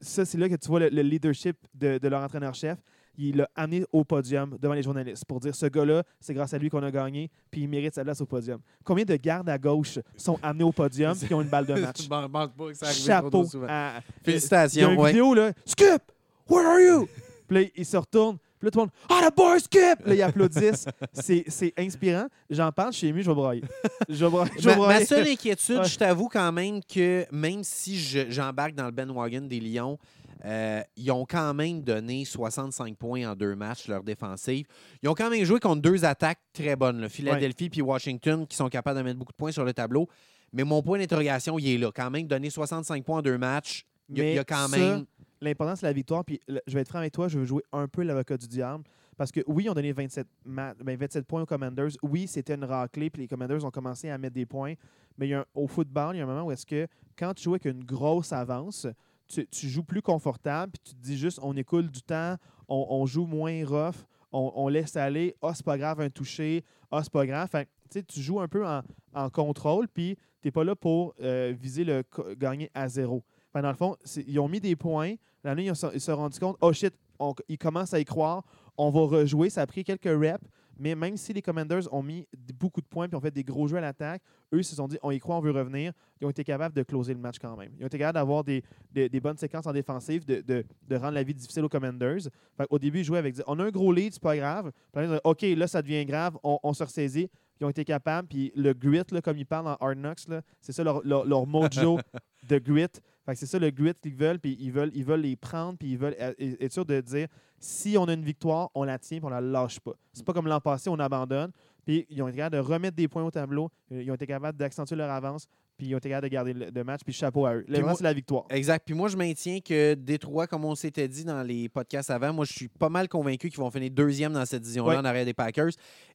ça, c'est là que tu vois le, le leadership de, de leur entraîneur-chef. Il l'a amené au podium devant les journalistes pour dire ce gars-là, c'est grâce à lui qu'on a gagné, puis il mérite sa place au podium. Combien de gardes à gauche sont amenés au podium puis qui ont une balle de match? Je m'en pense pas que ça arrive trop, Chapeau. trop souvent. à- Il y a Félicitations. une ouais. vidéo, là. Skip! Where are you? Puis là, il se retourne. Puis là, tout le monde, ah, the boy, skip! Là, ils applaudissent. C'est c'est inspirant. J'en parle chez lui, je vais brailler. Je vais brailler. je vais Ma, ma brailler. seule inquiétude, Ouais. je t'avoue quand même que même si je- j'embarque dans le bandwagon des Lions, euh, ils ont quand même donné 65 points en deux matchs, leur défensive. Ils ont quand même joué contre deux attaques très bonnes, là, Philadelphie puis Washington, qui sont capables de mettre beaucoup de points sur le tableau. Mais mon point d'interrogation, il est là. Quand même, donner 65 points en deux matchs, il y a- il y, a Mais quand ça, même. L'important, c'est la victoire. Puis je vais être franc avec toi, je veux jouer un peu l'avocat du diable. Parce que oui, on donné 27, ma- ben, 27 points aux Commanders. Oui, c'était une raclée, puis les Commanders ont commencé à mettre des points. Mais il y a au football, il y a un moment où est-ce que quand tu joues avec une grosse avance, tu, joues plus confortable, puis tu te dis juste, on écoule du temps, on, joue moins rough, on, laisse aller. Ah, c'est pas grave, un toucher. Ah, c'est pas grave. Tu joues un peu en, contrôle, puis tu n'es pas là pour euh, viser le gagner à zéro. Fait que dans le fond, ils ont mis des points. L'année, ils, ils se sont rendus compte, oh shit, on- ils commencent à y croire. On va rejouer. Ça a pris quelques reps. Mais même si les Commanders ont mis beaucoup de points et ont fait des gros jeux à l'attaque, eux ils se sont dit, on y croit, on veut revenir. Ils ont été capables de closer le match quand même. Ils ont été capables d'avoir des, des- des bonnes séquences en défensive, de, de- de rendre la vie difficile aux Commanders. Fait au début, ils jouaient avec, on a un gros lead, c'est pas grave. Puis là, ils ont dit, OK, là, ça devient grave, on, on se ressaisit. ils ont été capables. Puis le grit, là, comme ils parlent dans Hard Knocks, c'est ça leur, leur, leur mojo de grit. C'est ça le grit qu'ils veulent, puis ils veulent, ils veulent les prendre, puis ils veulent être être sûrs de dire si on a une victoire, on la tient, puis on la lâche pas. C'est pas comme l'an passé, on abandonne. Puis ils ont été capables de remettre des points au tableau, ils ont été capables d'accentuer leur avance, puis ils ont été capables de garder le, le match, puis chapeau à eux. L'important, moi- c'est la victoire. Exact. Puis moi, je maintiens que Détroit, comme on s'était dit dans les podcasts avant, moi, je suis pas mal convaincu qu'ils vont finir deuxième dans cette division-là en arrière des Packers.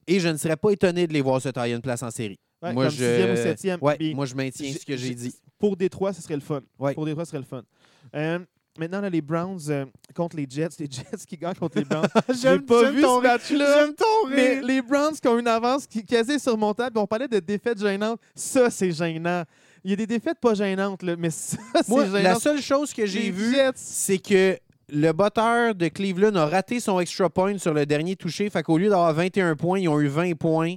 Et je ne serais pas étonné de les voir se tailler une place en série. Ouais, moi, comme je... sixième ou septième. Ouais, moi, je maintiens ce que j'ai dit. Pour Détroit, ce serait le fun. Ouais. Pour Détroit, ce serait le fun. Euh, maintenant, là, les Browns euh, contre les Jets. Les Jets qui gagnent contre les Browns. J'ai pas vu ce match-là. ton Mais les Browns qui ont une avance qui est quasi surmontable, on parlait de défaites gênantes. Ça, c'est gênant. Il y a des défaites pas gênantes, là, mais ça, c'est gênant. la seule chose que j'ai vue, c'est que le botteur de Cleveland a raté son extra point sur le dernier touché. Fait qu'au lieu d'avoir 21 points, ils ont eu 20 points.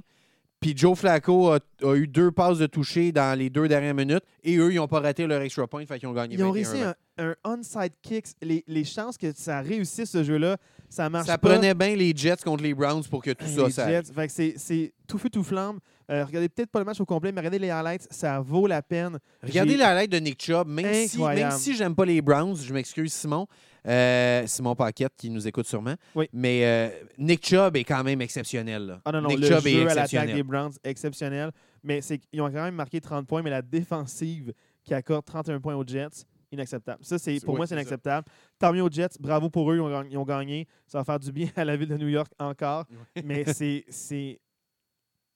Puis Joe Flacco a, a eu deux passes de toucher dans les deux dernières minutes. Et eux, ils n'ont pas raté leur extra point. Fait qu'ils ont gagné Ils ont 21 réussi un, un onside kick. Les, les chances que ça réussisse ce jeu-là, ça marche Ça pas. prenait bien les Jets contre les Browns pour que tout ça, les ça Jets, fait que c'est- c'est tout feu, tout flamme. Euh, regardez peut-être pas le match au complet, mais regardez les highlights. Ça vaut la peine. Regardez la lettre de Nick Chubb. Même si, même si j'aime pas les Browns, je m'excuse Simon, euh, Simon Paquette qui nous écoute sûrement. Oui. Mais euh, Nick Chubb est quand même exceptionnel. là. Ah non, non, Nick le Chubb est jeu à l'attaque exceptionnel. des Browns, exceptionnel. Mais c'est qu'ils ont quand même marqué 30 points, mais la défensive qui accorde 31 points aux Jets, inacceptable. Ça, c'est pour Oui, moi, c'est inacceptable. Tant mieux aux Jets, bravo pour eux, ils ont, gagné- ils ont gagné. Ça va faire du bien à la ville de New York encore. mais c'est- c'est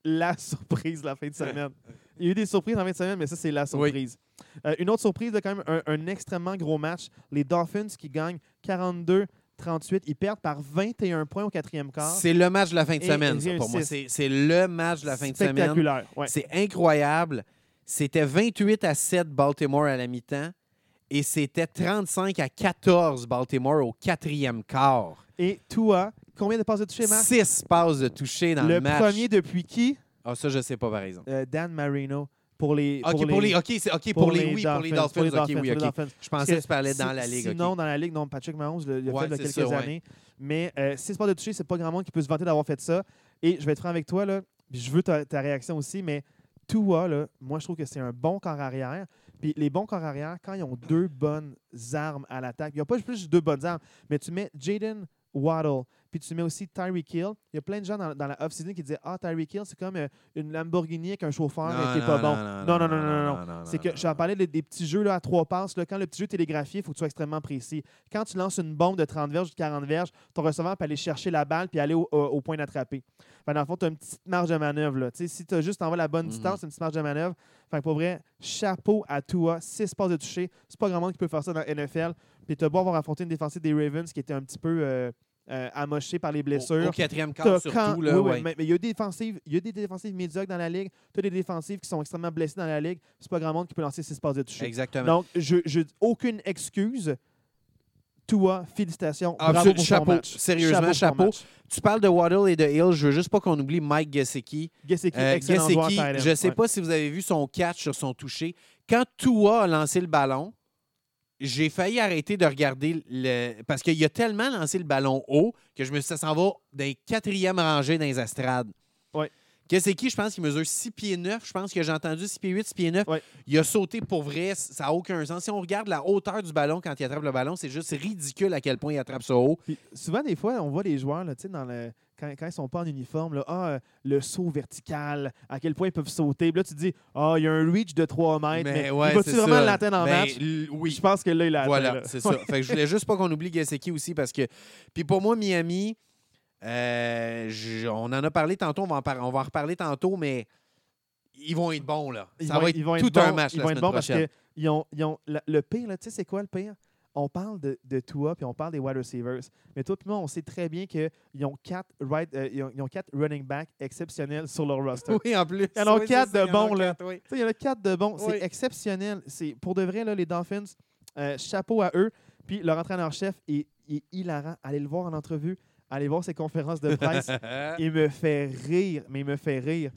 la surprise la fin de semaine. Il y a eu des surprises en fin de semaine, mais ça, c'est la surprise. Euh, une autre surprise, quand même, un, un extrêmement gros match. Les Dolphins qui gagnent 42-38. Ils perdent par 21 points au quatrième quart. C'est le match de la fin de semaine, ça, pour moi. c'est le match de la fin de semaine. Spectaculaire. ouais. C'est incroyable. C'était 28 à 7 Baltimore à la mi-temps et c'était 35 à 14 Baltimore au quatrième quart. Et toi, combien de passes de toucher, Marc? Six passes de toucher dans le, Le match. premier depuis qui? Ah, ça, je sais pas, par exemple. Euh, Dan Marino. Pour les, OK, pour les, OK, c'est- OK, pour les, oui, pour les Dolphins. pour les OK, Dolphins, oui, pour. Dolphins. Je pensais que tu parlais dans la ligue. Sinon, dans la ligue, non, Patrick Mahomes le, le Ouais, fait il y a quelques ça, ouais. années. Mais euh, six passes de toucher, c'est pas grand monde qui peut se vanter d'avoir fait ça. Et je vais être franc avec toi, là, je veux ta, ta réaction aussi, mais Tua, là, moi, je trouve que c'est un bon corps arrière. Puis les bons corps arrière, quand ils ont deux bonnes armes à l'attaque, il n'y a pas juste deux bonnes armes, mais tu mets Jaden Waddle, puis tu mets aussi Tyreek Hill. Il y a plein de gens dans, dans la off-season qui disaient Ah, Tyreek Hill, c'est comme euh, une Lamborghini avec un chauffeur euh, qui n'est pas bon. Non, non, non, non, non. C'est que j'en parlais de- des petits jeux là, à trois passes. Là, quand le petit jeu est télégraphié, il faut que tu sois extrêmement précis. Quand tu lances une bombe de 30 verges ou de 40 verges, ton receveur peut aller chercher la balle puis aller au, au- au point d'attraper. Fait, dans le fond, tu as une petite marge de manœuvre. Là. Si tu as juste envoyé la bonne Mhm. distance, c'est une petite marge de manœuvre. Fait que pour vrai, chapeau à toi. 6 passes de toucher. C'est pas grand monde qui peut faire ça dans la NFL. Puis beau avoir affronté une défensive des Ravens qui était un petit peu euh, euh, amochée par les blessures. au quatrième quart, surtout. quand- Là, oui, oui, ouais. mais il y a des défensives, il y a des défensives médiocres dans la ligue. Tu as des défensives qui sont extrêmement blessées dans la ligue. C'est pas grand monde qui peut lancer 6 passes de toucher. Exactement. Donc, je, je aucune excuse. Toi, félicitations. Absolument. Bravo pour ton Chapeau. match. Sérieusement, chapeau. match. Tu parles de Waddle et de Hill. Je veux juste pas qu'on oublie Mike Gesicki. Gesicki, Euh, excellent Gesicki, je ne sais Ouais. pas si vous avez vu son catch sur son toucher. Quand Tua a lancé le ballon, j'ai failli arrêter de regarder le. Parce qu'il a tellement lancé le ballon haut que je me suis dit, ça s'en va des quatrièmes rangées dans les estrades. Ouais. Gesicki, je pense qu'il mesure 6 pieds 9. Je pense que j'ai entendu 6 pieds 8, 6 pieds 9. Ouais. Il a sauté pour vrai. Ça n'a aucun sens. Si on regarde la hauteur du ballon quand il attrape le ballon, c'est juste ridicule à quel point il attrape ça haut. Puis souvent, des fois, on voit les joueurs là, tu sais, dans le, quand, quand ils sont pas en uniforme, là, ah, euh, le saut vertical, à quel point ils peuvent sauter. Puis là, tu te dis, ah, il y a un reach de 3 mètres, mais, ouais, il va-tu c'est vraiment l'atteindre en Ben, match? Oui. Je pense que là, il atteint. Voilà, là. c'est ça. Fait que je voulais juste pas qu'on oublie Gesicki aussi parce que. Puis pour moi, Miami, euh, je- on en a parlé tantôt, on va en, par- on va en reparler tantôt, mais ils vont être bons, là. Ils ça vont va être- être, ils vont tout être un match Ils la vont être bons parce ont, ils ont le, le pire, là, tu sais, c'est quoi le pire? On parle de, de Tua puis on parle des wide receivers. Mais toi et moi, on sait très bien qu'ils ont quatre right, euh, ils, ont, ils ont quatre running backs exceptionnels sur leur roster. Oui, en plus. Il y en a Oui, quatre de bons, là. quatre, oui. Il y en a quatre de bons. C'est exceptionnel. Pour de vrai, là, les Dolphins, euh, chapeau à eux. Puis leur entraîneur-chef est, est hilarant. Allez le voir en entrevue. Allez voir ses conférences de presse. il me fait rire, mais il me fait rire.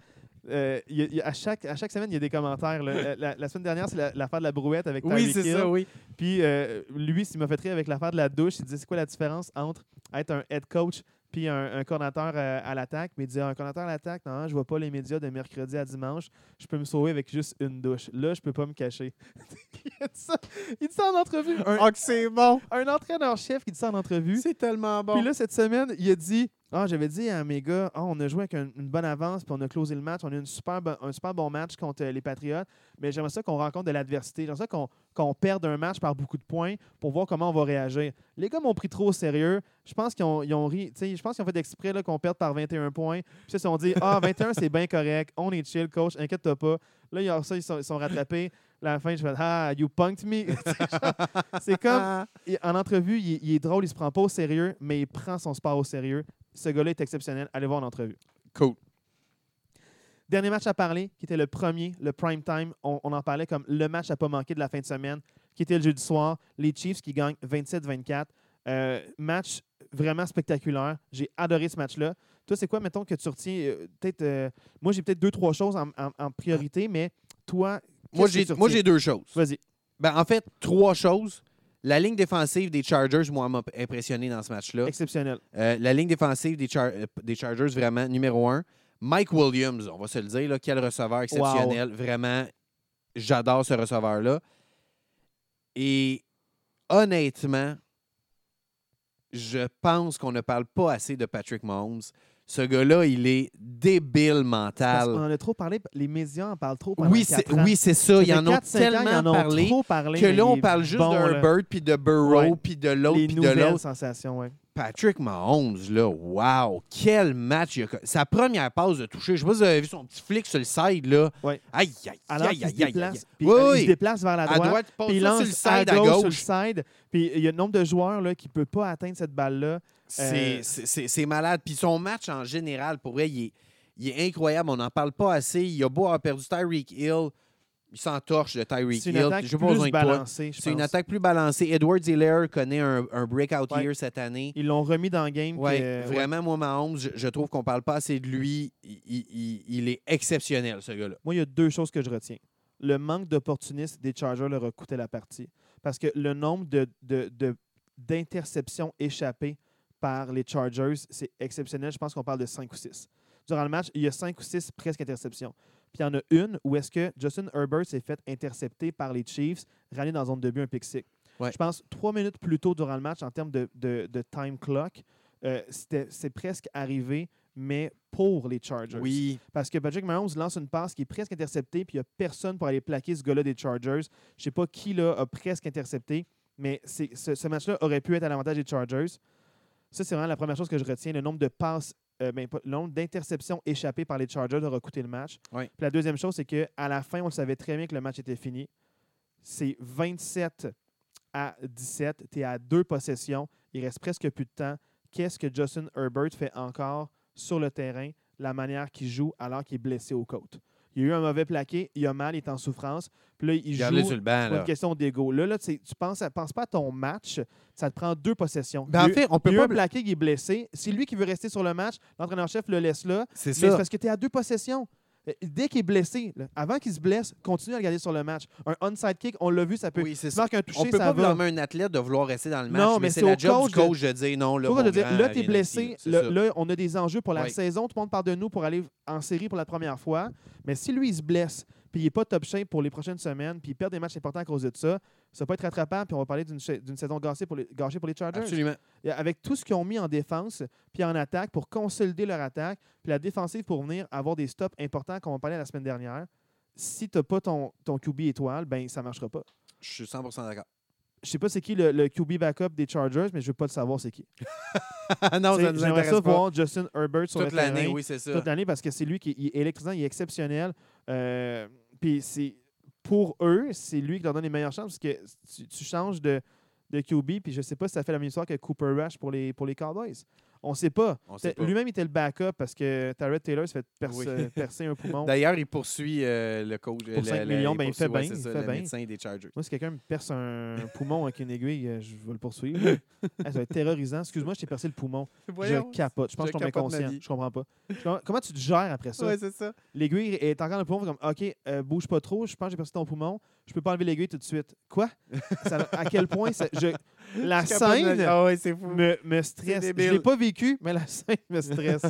Euh, il y a- il y a- à, chaque, à chaque semaine, il y a des commentaires. là. La, semaine dernière, c'est la- l'affaire de la brouette avec oui, Tyreek c'est Hill. ça, oui. Puis euh, lui, il m'a fait rire avec l'affaire de la douche. Il disait c'est quoi la différence entre être un head coach puis un, un coordinateur euh, à l'attaque? Mais il dit un coordinateur à l'attaque, non, je vois pas les médias de mercredi à dimanche. Je peux me sauver avec juste une douche. Là, je peux pas me cacher. il, dit ça, il dit ça en entrevue. Un, Ah, que c'est bon. un entraîneur-chef qui dit ça en entrevue. C'est tellement bon. Puis là, cette semaine, il a dit Ah, j'avais dit à mes gars, Ah, on a joué avec un- une bonne avance, puis on a closé le match. On a eu une super bon- un super bon match contre euh, les Patriotes. Mais j'aimerais ça qu'on rencontre de l'adversité. J'aimerais ça qu'on qu'on perde un match par beaucoup de points pour voir comment on va réagir. Les gars m'ont pris trop au sérieux. Je pense qu'ils ont, ils ont ri. Je pense qu'ils ont fait exprès là, qu'on perde par 21 points. Puis ça, ils se sont dit Ah, 21, c'est bien correct. On est chill, coach. Inquiète-toi pas. Là, ils ont ça, ils sont, ils sont rattrapés. Là, à la fin, je fais Ah, you punked me. c'est comme il- en entrevue, il, il est drôle, il se prend pas au sérieux, mais il prend son sport au sérieux. Ce gars-là est exceptionnel. Allez voir en entrevue. Cool. Dernier match à parler, qui était le premier, le prime time. On, on en parlait comme le match à pas manquer de la fin de semaine, qui était le jeudi soir. Les Chiefs qui gagnent 27-24. Euh, match vraiment spectaculaire. J'ai adoré ce match-là. Toi, c'est quoi, mettons, que tu retiens euh, peut-être. euh, moi, j'ai peut-être deux, trois choses en, en- en priorité, mais toi. Moi, j'ai deux choses. Vas-y. Ben, en fait, trois choses. La ligne défensive des Chargers, moi, m'a impressionné dans ce match-là. Exceptionnel. Euh, la ligne défensive des, Char- euh, des Chargers, vraiment, numéro un. Mike Williams, on va se le dire, là, quel receveur exceptionnel. Vraiment, j'adore ce receveur-là. Et honnêtement, je pense qu'on ne parle pas assez de Patrick Mahomes. Ce gars-là, il est débile Parce mental. qu'on en a trop parlé. Les médias en parlent trop. Oui, c'est ans. oui, c'est ça. Ils fait en ont 4-5 ans, tellement ils en ont parlé trop parlé, que là, on il parle juste bon. Bird, puis de Burrow, puis de l'autre, puis de l'autre. sensations, ouais. Patrick Mahomes, là, wow, quel match! il a Sa première passe de toucher, je sais pas si vous avez vu son petit flic sur le side, là. Ouais. Aïe, aïe, Alors aïe, aïe, se aïe, aïe. déplace, puis Oui, euh, il oui. se déplace vers la À droite, droite, il puis il lance sur le side, à à gauche, sur le side. Puis il y a le nombre de joueurs là, qui ne peut pas atteindre cette balle-là. C'est Euh, c'est malade. Puis son match en général, pour vrai, il est, il est incroyable. On n'en parle pas assez. Il a beau avoir perdu Tyreek Hill. Il s'entorche de Tyreek C'est Hill. besoin plus balancée, C'est une attaque plus balancée. Edward Ziller connaît un, un breakout Ouais. year cette année. Ils l'ont remis dans le game. Ouais, puis, ouais. vraiment, moi, Mahomes, je, je trouve qu'on parle pas assez de lui. Il, il- il- il est exceptionnel, ce gars-là. Moi, il y a deux choses que je retiens. Le manque d'opportunisme des Chargers leur a coûté la partie. Parce que le nombre de, de- de- d'interceptions échappées par les Chargers, c'est exceptionnel. Je pense qu'on parle de 5 ou 6. Durant le match, il y a 5 ou 6 presque interceptions. Puis il y en a une où est-ce que Justin Herbert s'est fait intercepter par les Chiefs, ramené dans la zone de but un pick six. Ouais. Je pense trois minutes plus tôt durant le match, en termes de, de- de time clock, euh, c'est presque arrivé, mais pour les Chargers. Oui. Parce que Patrick Mahomes lance une passe qui est presque interceptée, puis il n'y a personne pour aller plaquer ce gars-là des Chargers. Je ne sais pas qui là, a presque intercepté, mais ce, ce match-là aurait pu être à l'avantage des Chargers. Ça, c'est vraiment la première chose que je retiens. Le nombre de passes, euh, ben, pas- le nombre d'interceptions échappées par les Chargers aura coûté le match. Puis la deuxième chose, c'est qu'à la fin, on le savait très bien que le match était fini. C'est 27 à 17. Tu es à deux possessions. Il reste presque plus de temps. Qu'est-ce que Justin Herbert fait encore sur le terrain, la manière qu'il joue alors qu'il est blessé aux côtes? Il y a eu un mauvais plaqué, il a mal, il est en souffrance. Puis là, il Garde-le joue sur le banc, là. une question d'ego. Là, là tu penses, à- pense pas à ton match, ça te prend deux possessions. Ben, Il y en fait, on il peut pas. un plaqué qui est blessé. C'est lui qui veut rester sur le match. L'entraîneur-chef le laisse là. C'est Mais c'est ça. parce que tu es à deux possessions. Euh, Dès qu'il est blessé, là, avant qu'il se blesse, continue à le garder sur le match. Un onside kick, on l'a vu, ça peut. Oui, c'est ça. un On toucher, peut ça pas blâmer un athlète de vouloir rester dans le match, Non, mais mais c'est la job coach du coach de dire non, là, tu es blessé. Là, on a des enjeux pour la saison. Tout le monde parle de nous pour aller en série pour la première fois. Mais si lui, il se blesse, puis il n'est pas top shape pour les prochaines semaines, puis il perd des matchs importants à cause de ça, ça peut être rattrapant. Puis on va parler d'une saison gâchée pour, les, gâchée pour les Chargers. Absolument. Et avec tout ce qu'ils ont mis en défense, puis en attaque pour consolider leur attaque, puis la défensive pour venir avoir des stops importants, comme on parlait la semaine dernière, si tu n'as pas ton, ton QB étoile, ben ça ne marchera pas. Je suis 100% d'accord. Je sais pas c'est qui le, le QB backup des Chargers, mais je veux pas le savoir c'est qui. non, J'aimerais ça pas. voir Justin Herbert sur Toute l'année, oui, c'est ça. toute l'année parce que c'est lui qui est électrisant, il est exceptionnel. Euh, Puis c'est pour eux, c'est lui qui leur donne les meilleures chances parce que tu, tu changes de, de QB, puis je sais pas si ça fait la même histoire que Cooper Rush pour les, pour les Cowboys. On sait pas. On sait pas. Lui-même était le backup parce que Tyrod Taylor se fait perce- Oui. percer un poumon. D'ailleurs, il poursuit euh, le coach. Pour le- 5 le- millions, ben, il fait bien, il ça, fait le bien. médecin des Chargers. Moi, si quelqu'un me perce un poumon avec une aiguille, euh, je vais le poursuivre. Hey, ça va être terrorisant. Excuse-moi, je t'ai percé le poumon. Voyons. je capote. Je pense je que je suis inconscient. Je comprends pas. Comment, tu te gères après ça? Ouais, c'est ça. L'aiguille est encore dans le poumon. Comme, OK, euh, bouge pas trop. Je pense que j'ai percé ton poumon. Je peux pas enlever l'aiguille tout de suite. Quoi? Ça- à quel point ça- je, La de- scène Ah ouais, c'est fou. me, me stresse. Je l'ai pas vécu, mais la scène me stresse.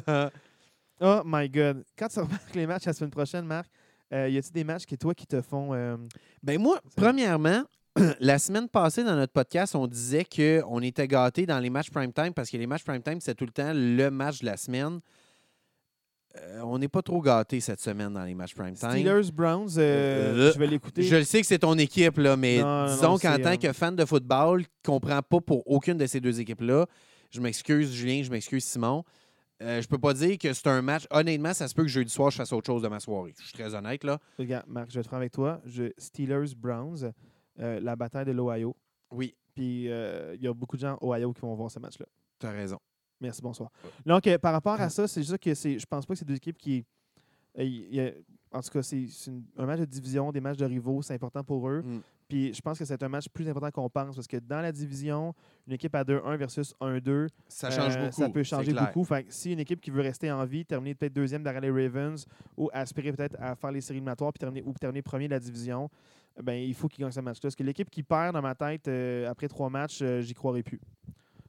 oh my God. Quand tu remarques les matchs la semaine prochaine, Marc, euh, y a-t-il des matchs qui, toi, qui te font... euh, Ben moi, premièrement, la semaine passée dans notre podcast, on disait qu'on était gâtés dans les matchs prime time parce que les matchs prime time, c'est tout le temps le match de la semaine. Euh, on n'est pas trop gâtés cette semaine dans les matchs prime time. Steelers, Browns, euh, Euh, je vais l'écouter. Je le sais que c'est ton équipe, là, mais Non, disons qu'en tant euh, que fan de football qui ne comprend pas pour aucune de ces deux équipes-là, je m'excuse Julien, je m'excuse Simon. Euh, je peux pas dire que c'est un match. Honnêtement, ça se peut que jeudi soir, je fasse autre chose de ma soirée. Je suis très honnête, là. Regarde, Marc, je vais être franc avec toi. Je, Steelers, Browns, euh, la bataille de l'Ohio. Oui, Puis euh, il y a beaucoup de gens Ohio qui vont voir ce match-là. tu as raison. Merci, bonsoir. Donc, euh, par rapport à ça, c'est juste que c'est, je pense pas que c'est deux équipes qui. euh, il y a- en tout cas, c'est, un match de division, des matchs de rivaux, c'est important pour eux. Mm. Puis je pense que c'est un match plus important qu'on pense parce que dans la division, une équipe à 2-1 versus 1-2, Ça change euh, beaucoup. Ça peut changer beaucoup. Fait que si une équipe qui veut rester en vie, terminer peut-être deuxième derrière les Ravens ou aspirer peut-être à faire les séries éliminatoires puis terminer, ou terminer premier de la division, ben, il faut qu'il gagne ce match-là. Parce que l'équipe qui perd dans ma tête euh, après trois matchs, euh, j'y croirais plus.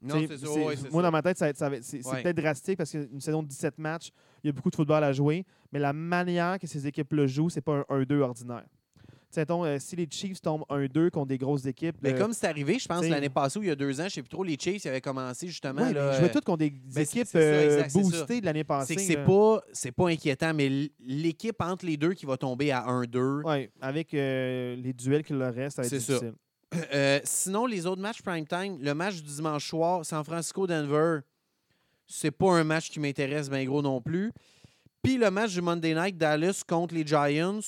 Non, T'sais, c'est ça. c'est- ouais, c'est moi, ça. dans ma tête, ça, ça c'est c'est Ouais. peut-être drastique parce qu'une saison de 17 matchs, il y a beaucoup de football à jouer, mais la manière que ces équipes-là jouent, c'est pas un 1-2 ordinaire. Mettons, euh, si les Chiefs tombent 1-2 contre des grosses équipes. Mais euh, comme c'est arrivé, je pense, t'sais- l'année passée ou il y a deux ans, je sais plus trop, les Chiefs ils avaient commencé justement. ouais, mais là, ils jouaient euh, tous contre des ben, c'est- équipes c'est ça, euh, exact, c'est ça. boostées de l'année passée. c'est que c'est là. pas, c'est pas inquiétant, mais l- l'équipe entre les deux qui va tomber à 1-2. Ouais, avec euh, les duels qu'il leur reste, ça va être C'est ça. difficile. Euh, sinon, les autres matchs prime time, le match du dimanche soir, San Francisco-Denver, c'est pas un match qui m'intéresse bien gros non plus. Puis le match du Monday Night, Dallas contre les Giants,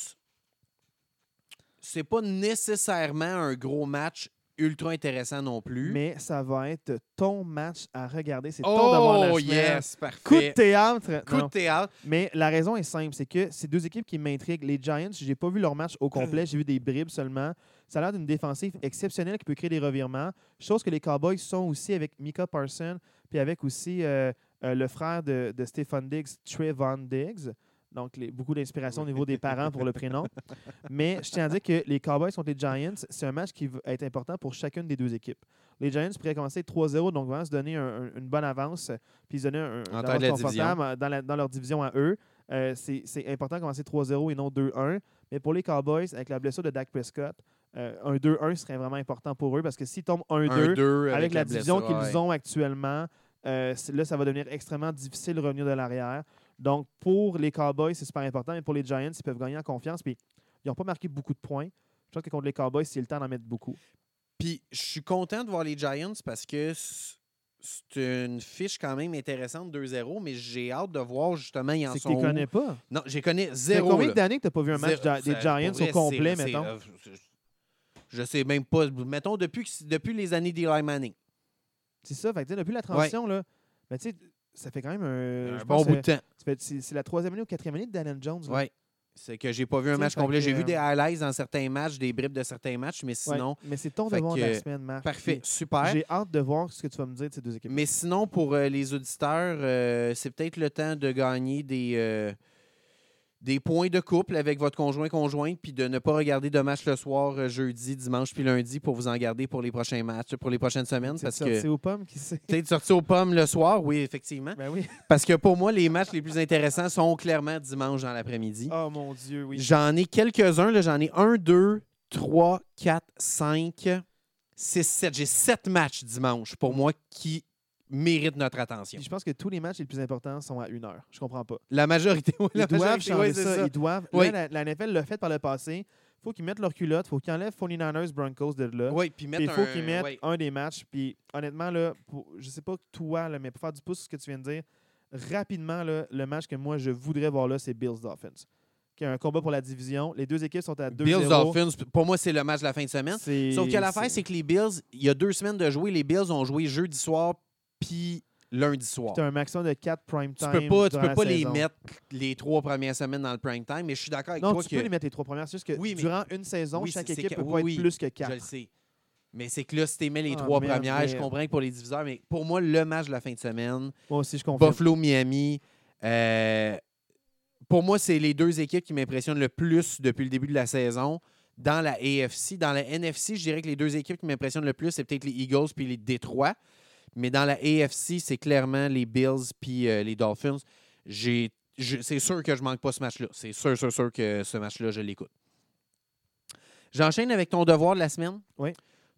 c'est pas nécessairement un gros match ultra intéressant non plus. Mais ça va être ton match à regarder. C'est ton devoir de la oh semaine. yes, Coup de parfait. théâtre. Coup Non. de théâtre. Mais la raison est simple, c'est que c'est deux équipes qui m'intriguent. Les Giants, j'ai pas vu leur match au complet, j'ai vu des bribes seulement. Ça a l'air d'une défensive exceptionnelle qui peut créer des revirements. Chose que les Cowboys sont aussi avec Mika Parson, puis avec aussi euh, euh, le frère de, de Stephen Diggs, Trevon Diggs. Donc, les- beaucoup d'inspiration au niveau des parents pour le prénom. Mais je tiens à dire que les Cowboys contre les Giants, c'est un match qui va être important pour chacune des deux équipes. Les Giants pourraient commencer 3-0, donc vraiment se donner un- un- une bonne avance, puis se donner un, la avance confortable dans, la- dans leur division à eux. Euh, c'est c'est important de commencer 3-0 et non 2-1. Mais pour les Cowboys, avec la blessure de Dak Prescott, euh, un 2-1 serait vraiment important pour eux parce que s'ils tombent 1-2, 1-2 avec, la, division qu'ils ouais. ont actuellement, euh, c'est- là, ça va devenir extrêmement difficile de revenir de l'arrière. Donc, pour les Cowboys, c'est super important. Mais pour les Giants, ils peuvent gagner en confiance. Puis, ils n'ont pas marqué beaucoup de points. Je pense que contre les Cowboys, c'est le temps d'en mettre beaucoup. Puis je suis content de voir les Giants parce que c'est une fiche quand même intéressante 2-0, mais j'ai hâte de voir justement ils en C'est que sont tu où? connais pas. Non, j'ai connais C'est zéro. combien d'années que tu n'as pas vu un match Zéro. des Giants au complet, c'est- mettons? Je sais même pas. Mettons depuis, depuis les années d'Eli Manning. C'est ça. Fait que, depuis la transition, là, ben, tu sais, ça fait quand même un, un je bon pense, bout de temps. C'est la troisième année ou quatrième année de Daniel Jones. Ouais. C'est que j'ai pas vu un match complet. J'ai vu euh, des highlights dans certains matchs, des bribes de certains matchs, mais Ouais, sinon, Mais c'est ton devoir de la semaine, Marc. parfait, super. J'ai hâte de voir ce que tu vas me dire de ces deux équipes. Mais sinon, pour euh, les auditeurs, euh, c'est peut-être le temps de gagner des, euh, des points de couple avec votre conjoint-conjointe, puis de ne pas regarder de match le soir, euh, jeudi, dimanche, puis lundi, pour vous en garder pour les prochains matchs, pour les prochaines semaines. c'est Parce sorti que aux pommes qui sait? peut-être sorti aux pommes le soir, oui, effectivement. Ben oui. Parce que pour moi, les matchs les plus intéressants sont clairement dimanche dans l'après-midi. Oh mon Dieu, oui. J'en ai quelques-uns. là. J'en ai un, deux, trois, quatre, cinq, six, sept. J'ai sept matchs dimanche pour moi qui méritent notre attention. Puis je pense que tous les matchs les plus importants sont à une heure. Je comprends pas. La majorité, oui, Ils la doivent majorité, changer oui, ça. ça. Ils doivent. Oui. Là, la, la NFL l'a fait par le passé. Il faut qu'ils mettent leur culotte. Il faut qu'ils enlèvent 49ers Broncos de là. Oui, puis il faut un- qu'ils mettent oui. un des matchs. Puis honnêtement, là, pour, je sais pas toi, là, mais pour faire du pouce sur ce que tu viens de dire, rapidement, là, le match que moi je voudrais voir là, c'est Bills Dolphins. Qui a un combat pour la division. Les deux équipes sont à 2-0. Bills Dolphins, pour moi, c'est le match de la fin de semaine. Sauf que l'affaire, c'est que les Bills, il y a deux semaines de jouer, les Bills ont joué jeudi soir puis lundi soir. Tu as un maximum de 4 prime Tu time. peux pas, tu peux pas les mettre les trois premières semaines dans le prime time, mais je suis d'accord avec Non, toi tu que peux les mettre les trois premières. C'est juste que Oui, mais- durant une saison, Oui, chaque équipe peut oui, pas être plus que je 4. le sais. Mais c'est que là, si tu mets les Ah, trois merde, premières, je mais- comprends que pour les diviseurs, mais pour moi, le match de la fin de semaine, Moi aussi, je confirme. Buffalo, Miami, euh, pour moi, c'est les deux équipes qui m'impressionnent le plus depuis le début de la saison. dans la AFC. Dans la NFC, je dirais que les deux équipes qui m'impressionnent le plus, c'est peut-être les Eagles puis les Détroits. Mais dans la AFC, c'est clairement les Bills puis euh, les Dolphins. J'ai, c'est sûr que je manque pas ce match-là. C'est sûr, sûr, sûr que ce match-là, je l'écoute. J'enchaîne avec ton devoir de la semaine. Oui.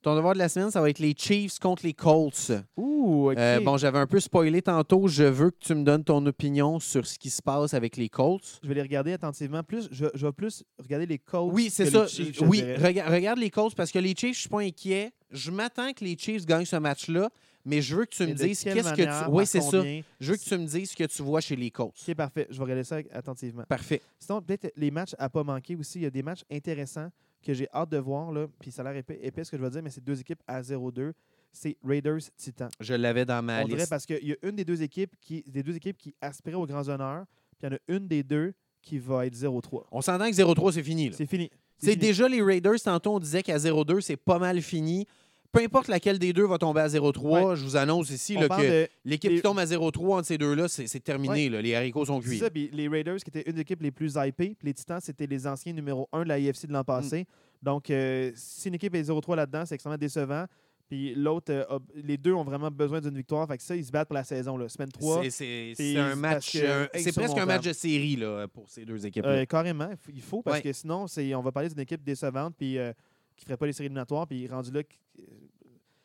Ton devoir de la semaine, ça va être les Chiefs contre les Colts. Ouh, OK. Euh, bon, j'avais un peu spoilé tantôt. Je veux que tu me donnes ton opinion sur ce qui se passe avec les Colts. Je vais les regarder attentivement. Plus, je, je vais plus regarder les Colts Oui, c'est ça. les Chiefs, je oui, rega- regarde les Colts parce que les Chiefs, je suis pas inquiet. Je m'attends que les Chiefs gagnent ce match-là, mais je veux que tu me dises qu'est-ce que tu. Oui, c'est ça. Je veux que tu me dises ce que tu vois chez les Colts. OK, parfait. Je vais regarder ça attentivement. Parfait. Sinon, peut-être les matchs à pas manquer aussi. Il y a des matchs intéressants que j'ai hâte de voir. Là, puis ça a l'air épais, épais ce que je vais dire, mais c'est deux équipes à 0-2. C'est Raiders-Titans. Je l'avais dans ma On dirait liste. parce qu'il y a une des deux équipes qui, des deux équipes qui aspiraient aux grands honneurs, puis il y en a une des deux qui va être 0-3. On s'entend que 0-3, c'est fini. C'est fini. C'est déjà les Raiders, tantôt on disait qu'à 0-2, c'est pas mal fini. Peu importe laquelle des deux va tomber à 0-3, je vous annonce ici là, que de- l'équipe les- qui tombe à 0-3 entre ces deux-là, c'est terminé. là. Les haricots sont cuits. ça, les Raiders, qui étaient une des équipes les plus hypées, les Titans, c'était les anciens numéro 1 de la IFC de l'an passé. Donc, euh, si une équipe est 0-3 là-dedans, c'est extrêmement décevant. Puis l'autre, euh, les deux ont vraiment besoin d'une victoire. Fait que ça, ils se battent pour la saison. Là. Semaine 3, C'est- un match. euh, C'est presque un match de série là, pour ces deux équipes. euh, carrément, il faut- parce Ouais. que sinon, on va parler d'une équipe décevante puis qui ne ferait pas les séries éliminatoires. Puis rendu là, euh,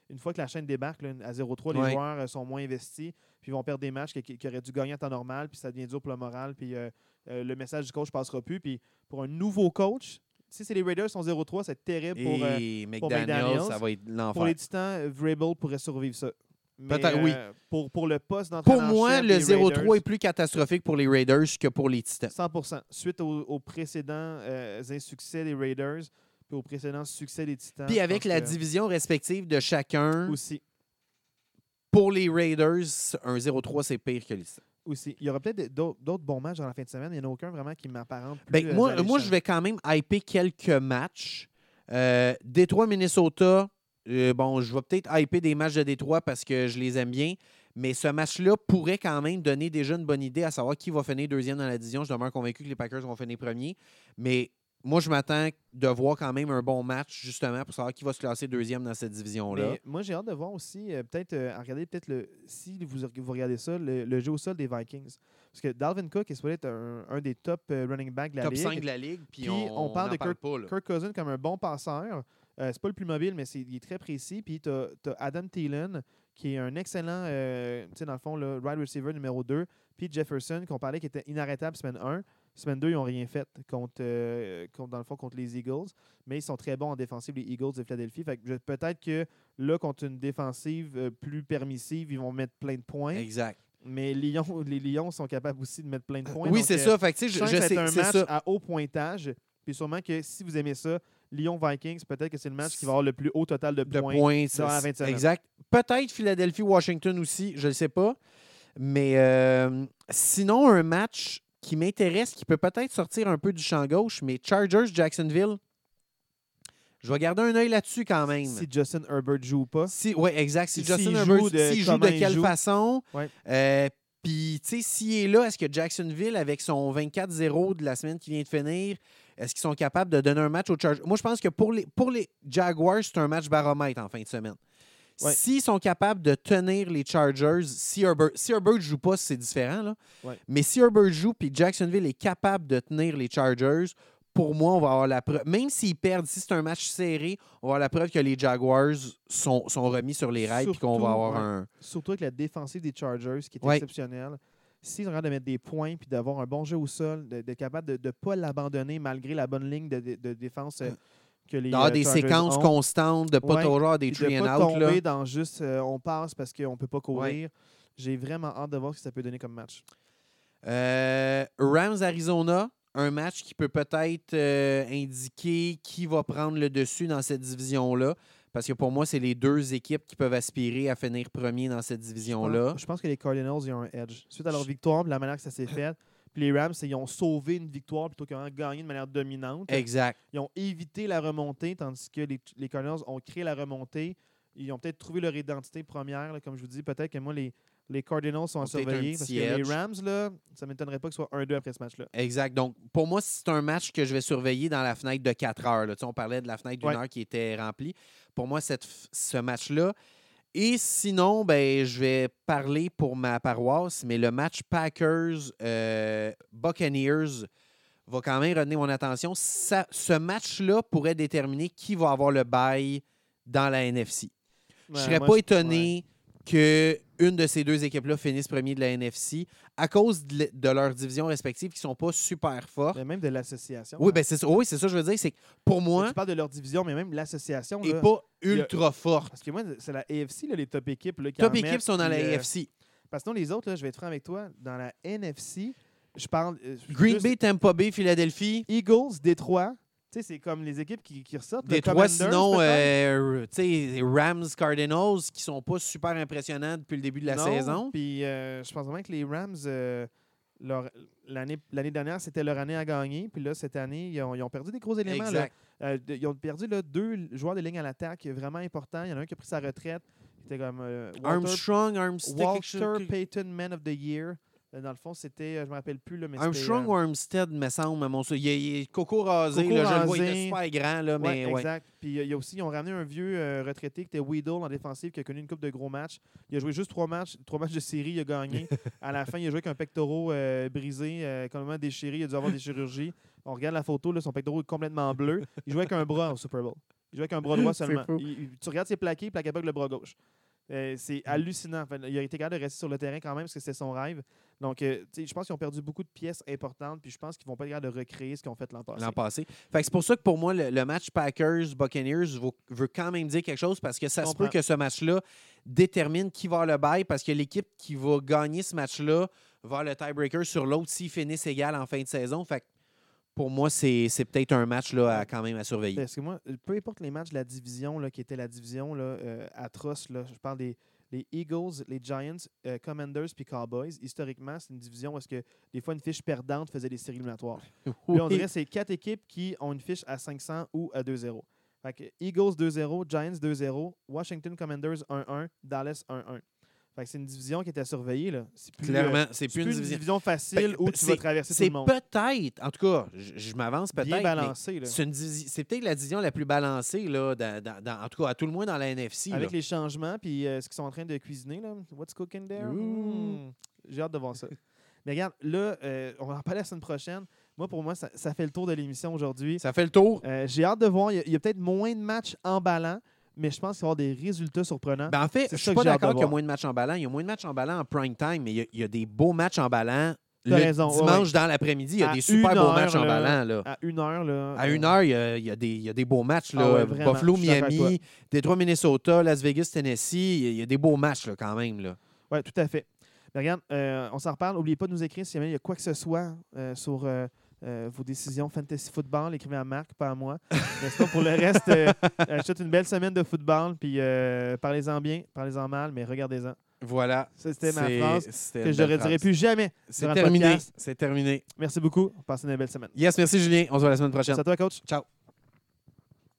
une fois que la chaîne débarque là, à 0-3, les Ouais. joueurs euh, sont moins investis. Puis ils vont perdre des matchs qui, qui- qui auraient dû gagner en temps normal. Puis ça devient dur pour le moral. Puis euh, euh, le message du coach passera plus. Puis pour un nouveau coach, si c'est les Raiders sont 0-3, c'est terrible pour, euh, Et pour McDaniels, McDaniels, ça va être pour l'enfer. les Titans. euh, Vrabel pourrait survivre ça. Peut-être, oui. euh, Pour, pour le poste Pour moi, le des 0-3 Raiders, est plus catastrophique pour les Raiders que pour les Titans. 100% Suite aux, aux précédents euh, insuccès des Raiders, puis aux précédents succès des Titans. Puis avec la que division respective de chacun, Aussi, pour les Raiders, un 0-3, c'est pire que les Titans. aussi. Il y aura peut-être d'autres bons matchs dans la fin de semaine. Il n'y en a aucun vraiment qui m'apparente Ben, euh, moi, moi, je vais quand même hyper quelques matchs. Euh, Détroit, Minnesota. euh, bon, je vais peut-être hyper des matchs de Détroit parce que je les aime bien. Mais ce match-là pourrait quand même donner déjà une bonne idée à savoir qui va finir deuxième dans la division. Je demeure convaincu que les Packers vont finir premier. Mais moi, je m'attends de voir quand même un bon match, justement, pour savoir qui va se classer deuxième dans cette division-là. Moi, j'ai hâte de voir aussi, euh, peut-être, euh, regarder peut-être le, si vous, vous regardez ça, le, le jeu au sol des Vikings. Parce que Dalvin Cook est supposé être un, un des top euh, running backs de la Top Ligue. 5 de la Ligue, puis Puis on, on parle de parle pas. Kirk Cousins comme un bon passeur. Euh, c'est pas le plus mobile, mais c'est, il est très précis. Puis tu as, Adam Thielen, qui est un excellent, tu sais, dans le fond, le wide receiver numéro 2. Puis Jefferson, qu'on parlait qui était inarrêtable semaine 1. Semaine 2, ils n'ont rien fait contre, euh, contre, dans le fond, contre les Eagles. Mais ils sont très bons en défensive, les Eagles de Philadelphie. Fait que je- peut-être que là, contre une défensive euh, plus permissive, ils vont mettre plein de points. Exact. Mais les Lions, les Lions sont capables aussi de mettre plein de points. oui, c'est euh, ça. Fait que, je sais un match ça. à haut pointage. Puis sûrement que si vous aimez ça, Lyon-Vikings, peut-être que c'est le match qui va avoir le plus haut total de de points. points. dans la c'est- fin de semaine. exact. Peut-être Philadelphie-Washington aussi, je ne sais pas. Mais euh, sinon, un match qui m'intéresse, qui peut peut-être sortir un peu du champ gauche, mais Chargers-Jacksonville, je vais garder un œil là-dessus quand même. Si Justin Herbert joue ou pas. Si, oui, exact. Si Justin joue Herbert, de s'il joue de quelle joue. façon. Ouais. Euh, Puis, tu sais, s'il est là, est-ce que Jacksonville, avec son 24-0 de la semaine qui vient de finir, est-ce qu'ils sont capables de donner un match aux Chargers? Moi, je pense que pour les, pour les Jaguars, c'est un match baromètre en fin de semaine. Ouais. S'ils sont capables de tenir les Chargers, si Herbert si Herbert joue pas, c'est différent. Là. Ouais. Mais si Herbert joue puis Jacksonville est capable de tenir les Chargers, pour moi, on va avoir la preuve. Même s'ils perdent, si c'est un match serré, on va avoir la preuve que les Jaguars sont, sont remis sur les rails et qu'on va avoir ouais. un. Surtout avec la défensive des Chargers, qui est exceptionnelle. S'ils ont de mettre des points puis d'avoir un bon jeu au sol, d'être capable de ne pas l'abandonner malgré la bonne ligne de, de- de défense euh, que les D'avoir euh, des séquences ont. constantes, de pas Ouais. des Puis de three and pas out. Là. dans juste euh, on passe parce qu'on ne peut pas courir. J'ai vraiment hâte de voir ce que ça peut donner comme match. Euh, Rams-Arizona, un match qui peut peut-être euh, indiquer qui va prendre le dessus dans cette division-là. Parce que pour moi, c'est les deux équipes qui peuvent aspirer à finir premier dans cette division-là. Je pense que les Cardinals ils ont un edge. Suite à leur victoire, la manière que ça s'est fait, puis les Rams, ils ont sauvé une victoire plutôt qu'en gagner de manière dominante. Exact. Ils ont évité la remontée, tandis que les, les Cardinals ont créé la remontée. Ils ont peut-être trouvé leur identité première, là, comme je vous dis. Peut-être que moi, les, Les Cardinals sont à surveiller. Parce que les. Rams, là, ça ne m'étonnerait pas que ce soit 1-2 après ce match-là. Exact. Donc, pour moi, c'est un match que je vais surveiller dans la fenêtre de 4 heures. là. Tu sais, on parlait de la fenêtre d'une Ouais. heure qui était remplie. Pour moi, cette ce match-là. Et sinon, ben, je vais parler pour ma paroisse, mais le match Packers-Buccaneers va quand même retenir mon attention. Ça- ce match-là pourrait déterminer qui va avoir le bail dans la NFC. Je ne Ouais, serais moi, pas ouais. étonné que une de ces deux équipes-là finisse premier de la NFC à cause de, le- de leurs divisions respectives qui ne sont pas super fortes. Mais même de l'association. Oui, hein. ben c'est ça. Oui, c'est ça que je veux dire. C'est que pour moi, Tu parles de leur division, mais même l'association. pas ultra forte. Parce que moi, c'est la AFC, là, les top équipes. Là, qui Top en équipes mettent, sont dans la puis, euh, AFC. Parce que sinon, les autres, là, je vais être franc avec toi, dans la NFC, je parle. euh, Green juste Bay, Tampa Bay, Philadelphie. Eagles, Détroit. Tu sais, c'est comme les équipes qui, qui ressortent. Le Détroit, Commanders, sinon, peut-être. euh, tu sais, Rams, Cardinals, qui sont pas super impressionnants depuis le début de la Non, saison. Puis euh, je pense vraiment que les Rams, euh, leur- l'année l'année dernière, c'était leur année à gagner. Puis là, cette année, ils ont, ils ont perdu des gros éléments. là. Exact. Euh, ils ont perdu là, deux joueurs de ligne à l'attaque vraiment importants. Il y en a un qui a pris sa retraite. C'était comme euh, Walter, Armstrong, quelque chose- Walter Payton, Man of the Year. Euh, Dans le fond, c'était, euh, je me rappelle plus, là, mais c'était, Armstrong euh, ou Armstead, me semble, à mon sou- Il est, il coco rasé. Coco là, je le vois, il était super grand, là, mais ouais. exact. Puis il y a aussi, ils ont ramené un vieux euh, retraité qui était Weedle en défensive, qui a connu une coupe de gros matchs. Il a joué juste trois matchs, trois matchs de série, il a gagné. à la fin, il a joué avec un pectoral euh, brisé, euh, complètement déchiré. Il a dû avoir des chirurgies. On regarde la photo, là, son pectoral est complètement bleu. Il jouait avec un bras au Super Bowl. Il jouait avec un bras droit seulement. Il- il- tu regardes ses plaqués, plaqué pas avec le bras gauche. Euh, c'est hallucinant. Enfin, il a été capable de rester sur le terrain quand même parce que c'était son rêve. Donc, euh, je pense qu'ils ont perdu beaucoup de pièces importantes. Puis je pense qu'ils vont pas être capables de recréer ce qu'ils ont fait l'an passé. l'an passé. C'est pour ça que pour moi, le, le match Packers-Buccaneers veut quand même dire quelque chose parce que ça se peut que ce match-là détermine qui va le bail parce que l'équipe qui va gagner ce match-là va le tiebreaker sur l'autre s'ils finissent égal en fin de saison. Fait que pour moi, c'est peut-être un match là, à, quand même à surveiller. Parce que moi, peu importe les matchs de la division, là, qui était la division là, euh, atroce, là, je parle des les Eagles, les Giants, euh, Commanders puis Cowboys. Historiquement, c'est une division où est-ce que des fois une fiche perdante faisait des séries éliminatoires. Là, on dirait que c'est quatre équipes qui ont une fiche à 500 ou à 2-0. Fait que Eagles 2-0, Giants 2-0, Washington Commanders 1-1, Dallas 1-1. Fait que c'est une division qui était surveillée. Là. C'est plus, euh, Clairement, c'est c'est plus une division. division facile Ben, où tu vas c'est- traverser tout C'est le monde. peut-être, en tout cas, je, je m'avance peut-être. Balancé. C'est c'est peut-être la division la plus balancée, là, dans- dans- dans- en tout cas, à tout le moins dans la NFC. là. Avec les changements, puis euh, ce qu'ils sont en train de cuisiner, là. What's cooking there? Hmm. J'ai hâte de voir ça. Mais regarde, là, euh, on va en parler la semaine prochaine. Moi, pour moi, ça, ça fait le tour de l'émission aujourd'hui. Ça fait le tour. Euh, J'ai hâte de voir. Il y a, il y a peut-être moins de matchs emballants, mais je pense qu'il va y avoir des résultats surprenants. Ben, en fait, je suis pas d'accord qu'il y a moins de matchs en ballant. Il y a moins de matchs en ballant en prime time, mais il y a, il y a des beaux matchs en ballant. Le raison, dimanche ouais. dans l'après-midi, il y a À des super beaux heure, matchs en là, ballant. Là. à une heure, là. À euh, une heure, il y a, il y a des, il y a des beaux matchs. Là. Ah ouais, vraiment, Buffalo, Miami, Détroit, Minnesota, Las Vegas, Tennessee. Il y a- des beaux matchs là, quand même. Là. Oui, tout à fait. Mais regarde, euh, on s'en reparle. N'oubliez pas de nous écrire si jamais il y a quoi que ce soit euh, sur euh, euh, vos décisions fantasy football. Écrivez à Marc, pas à moi. Mais sinon, pour le reste, euh, une belle semaine de football. Puis euh, parlez-en bien, parlez-en mal, mais regardez-en. Voilà. Ça, c'était ma phrase que je ne redirai plus jamais. C'est terminé. C'est terminé. Merci beaucoup. Passez une belle semaine. Yes, merci Julien. On se voit la semaine prochaine. À toi, coach. Ciao.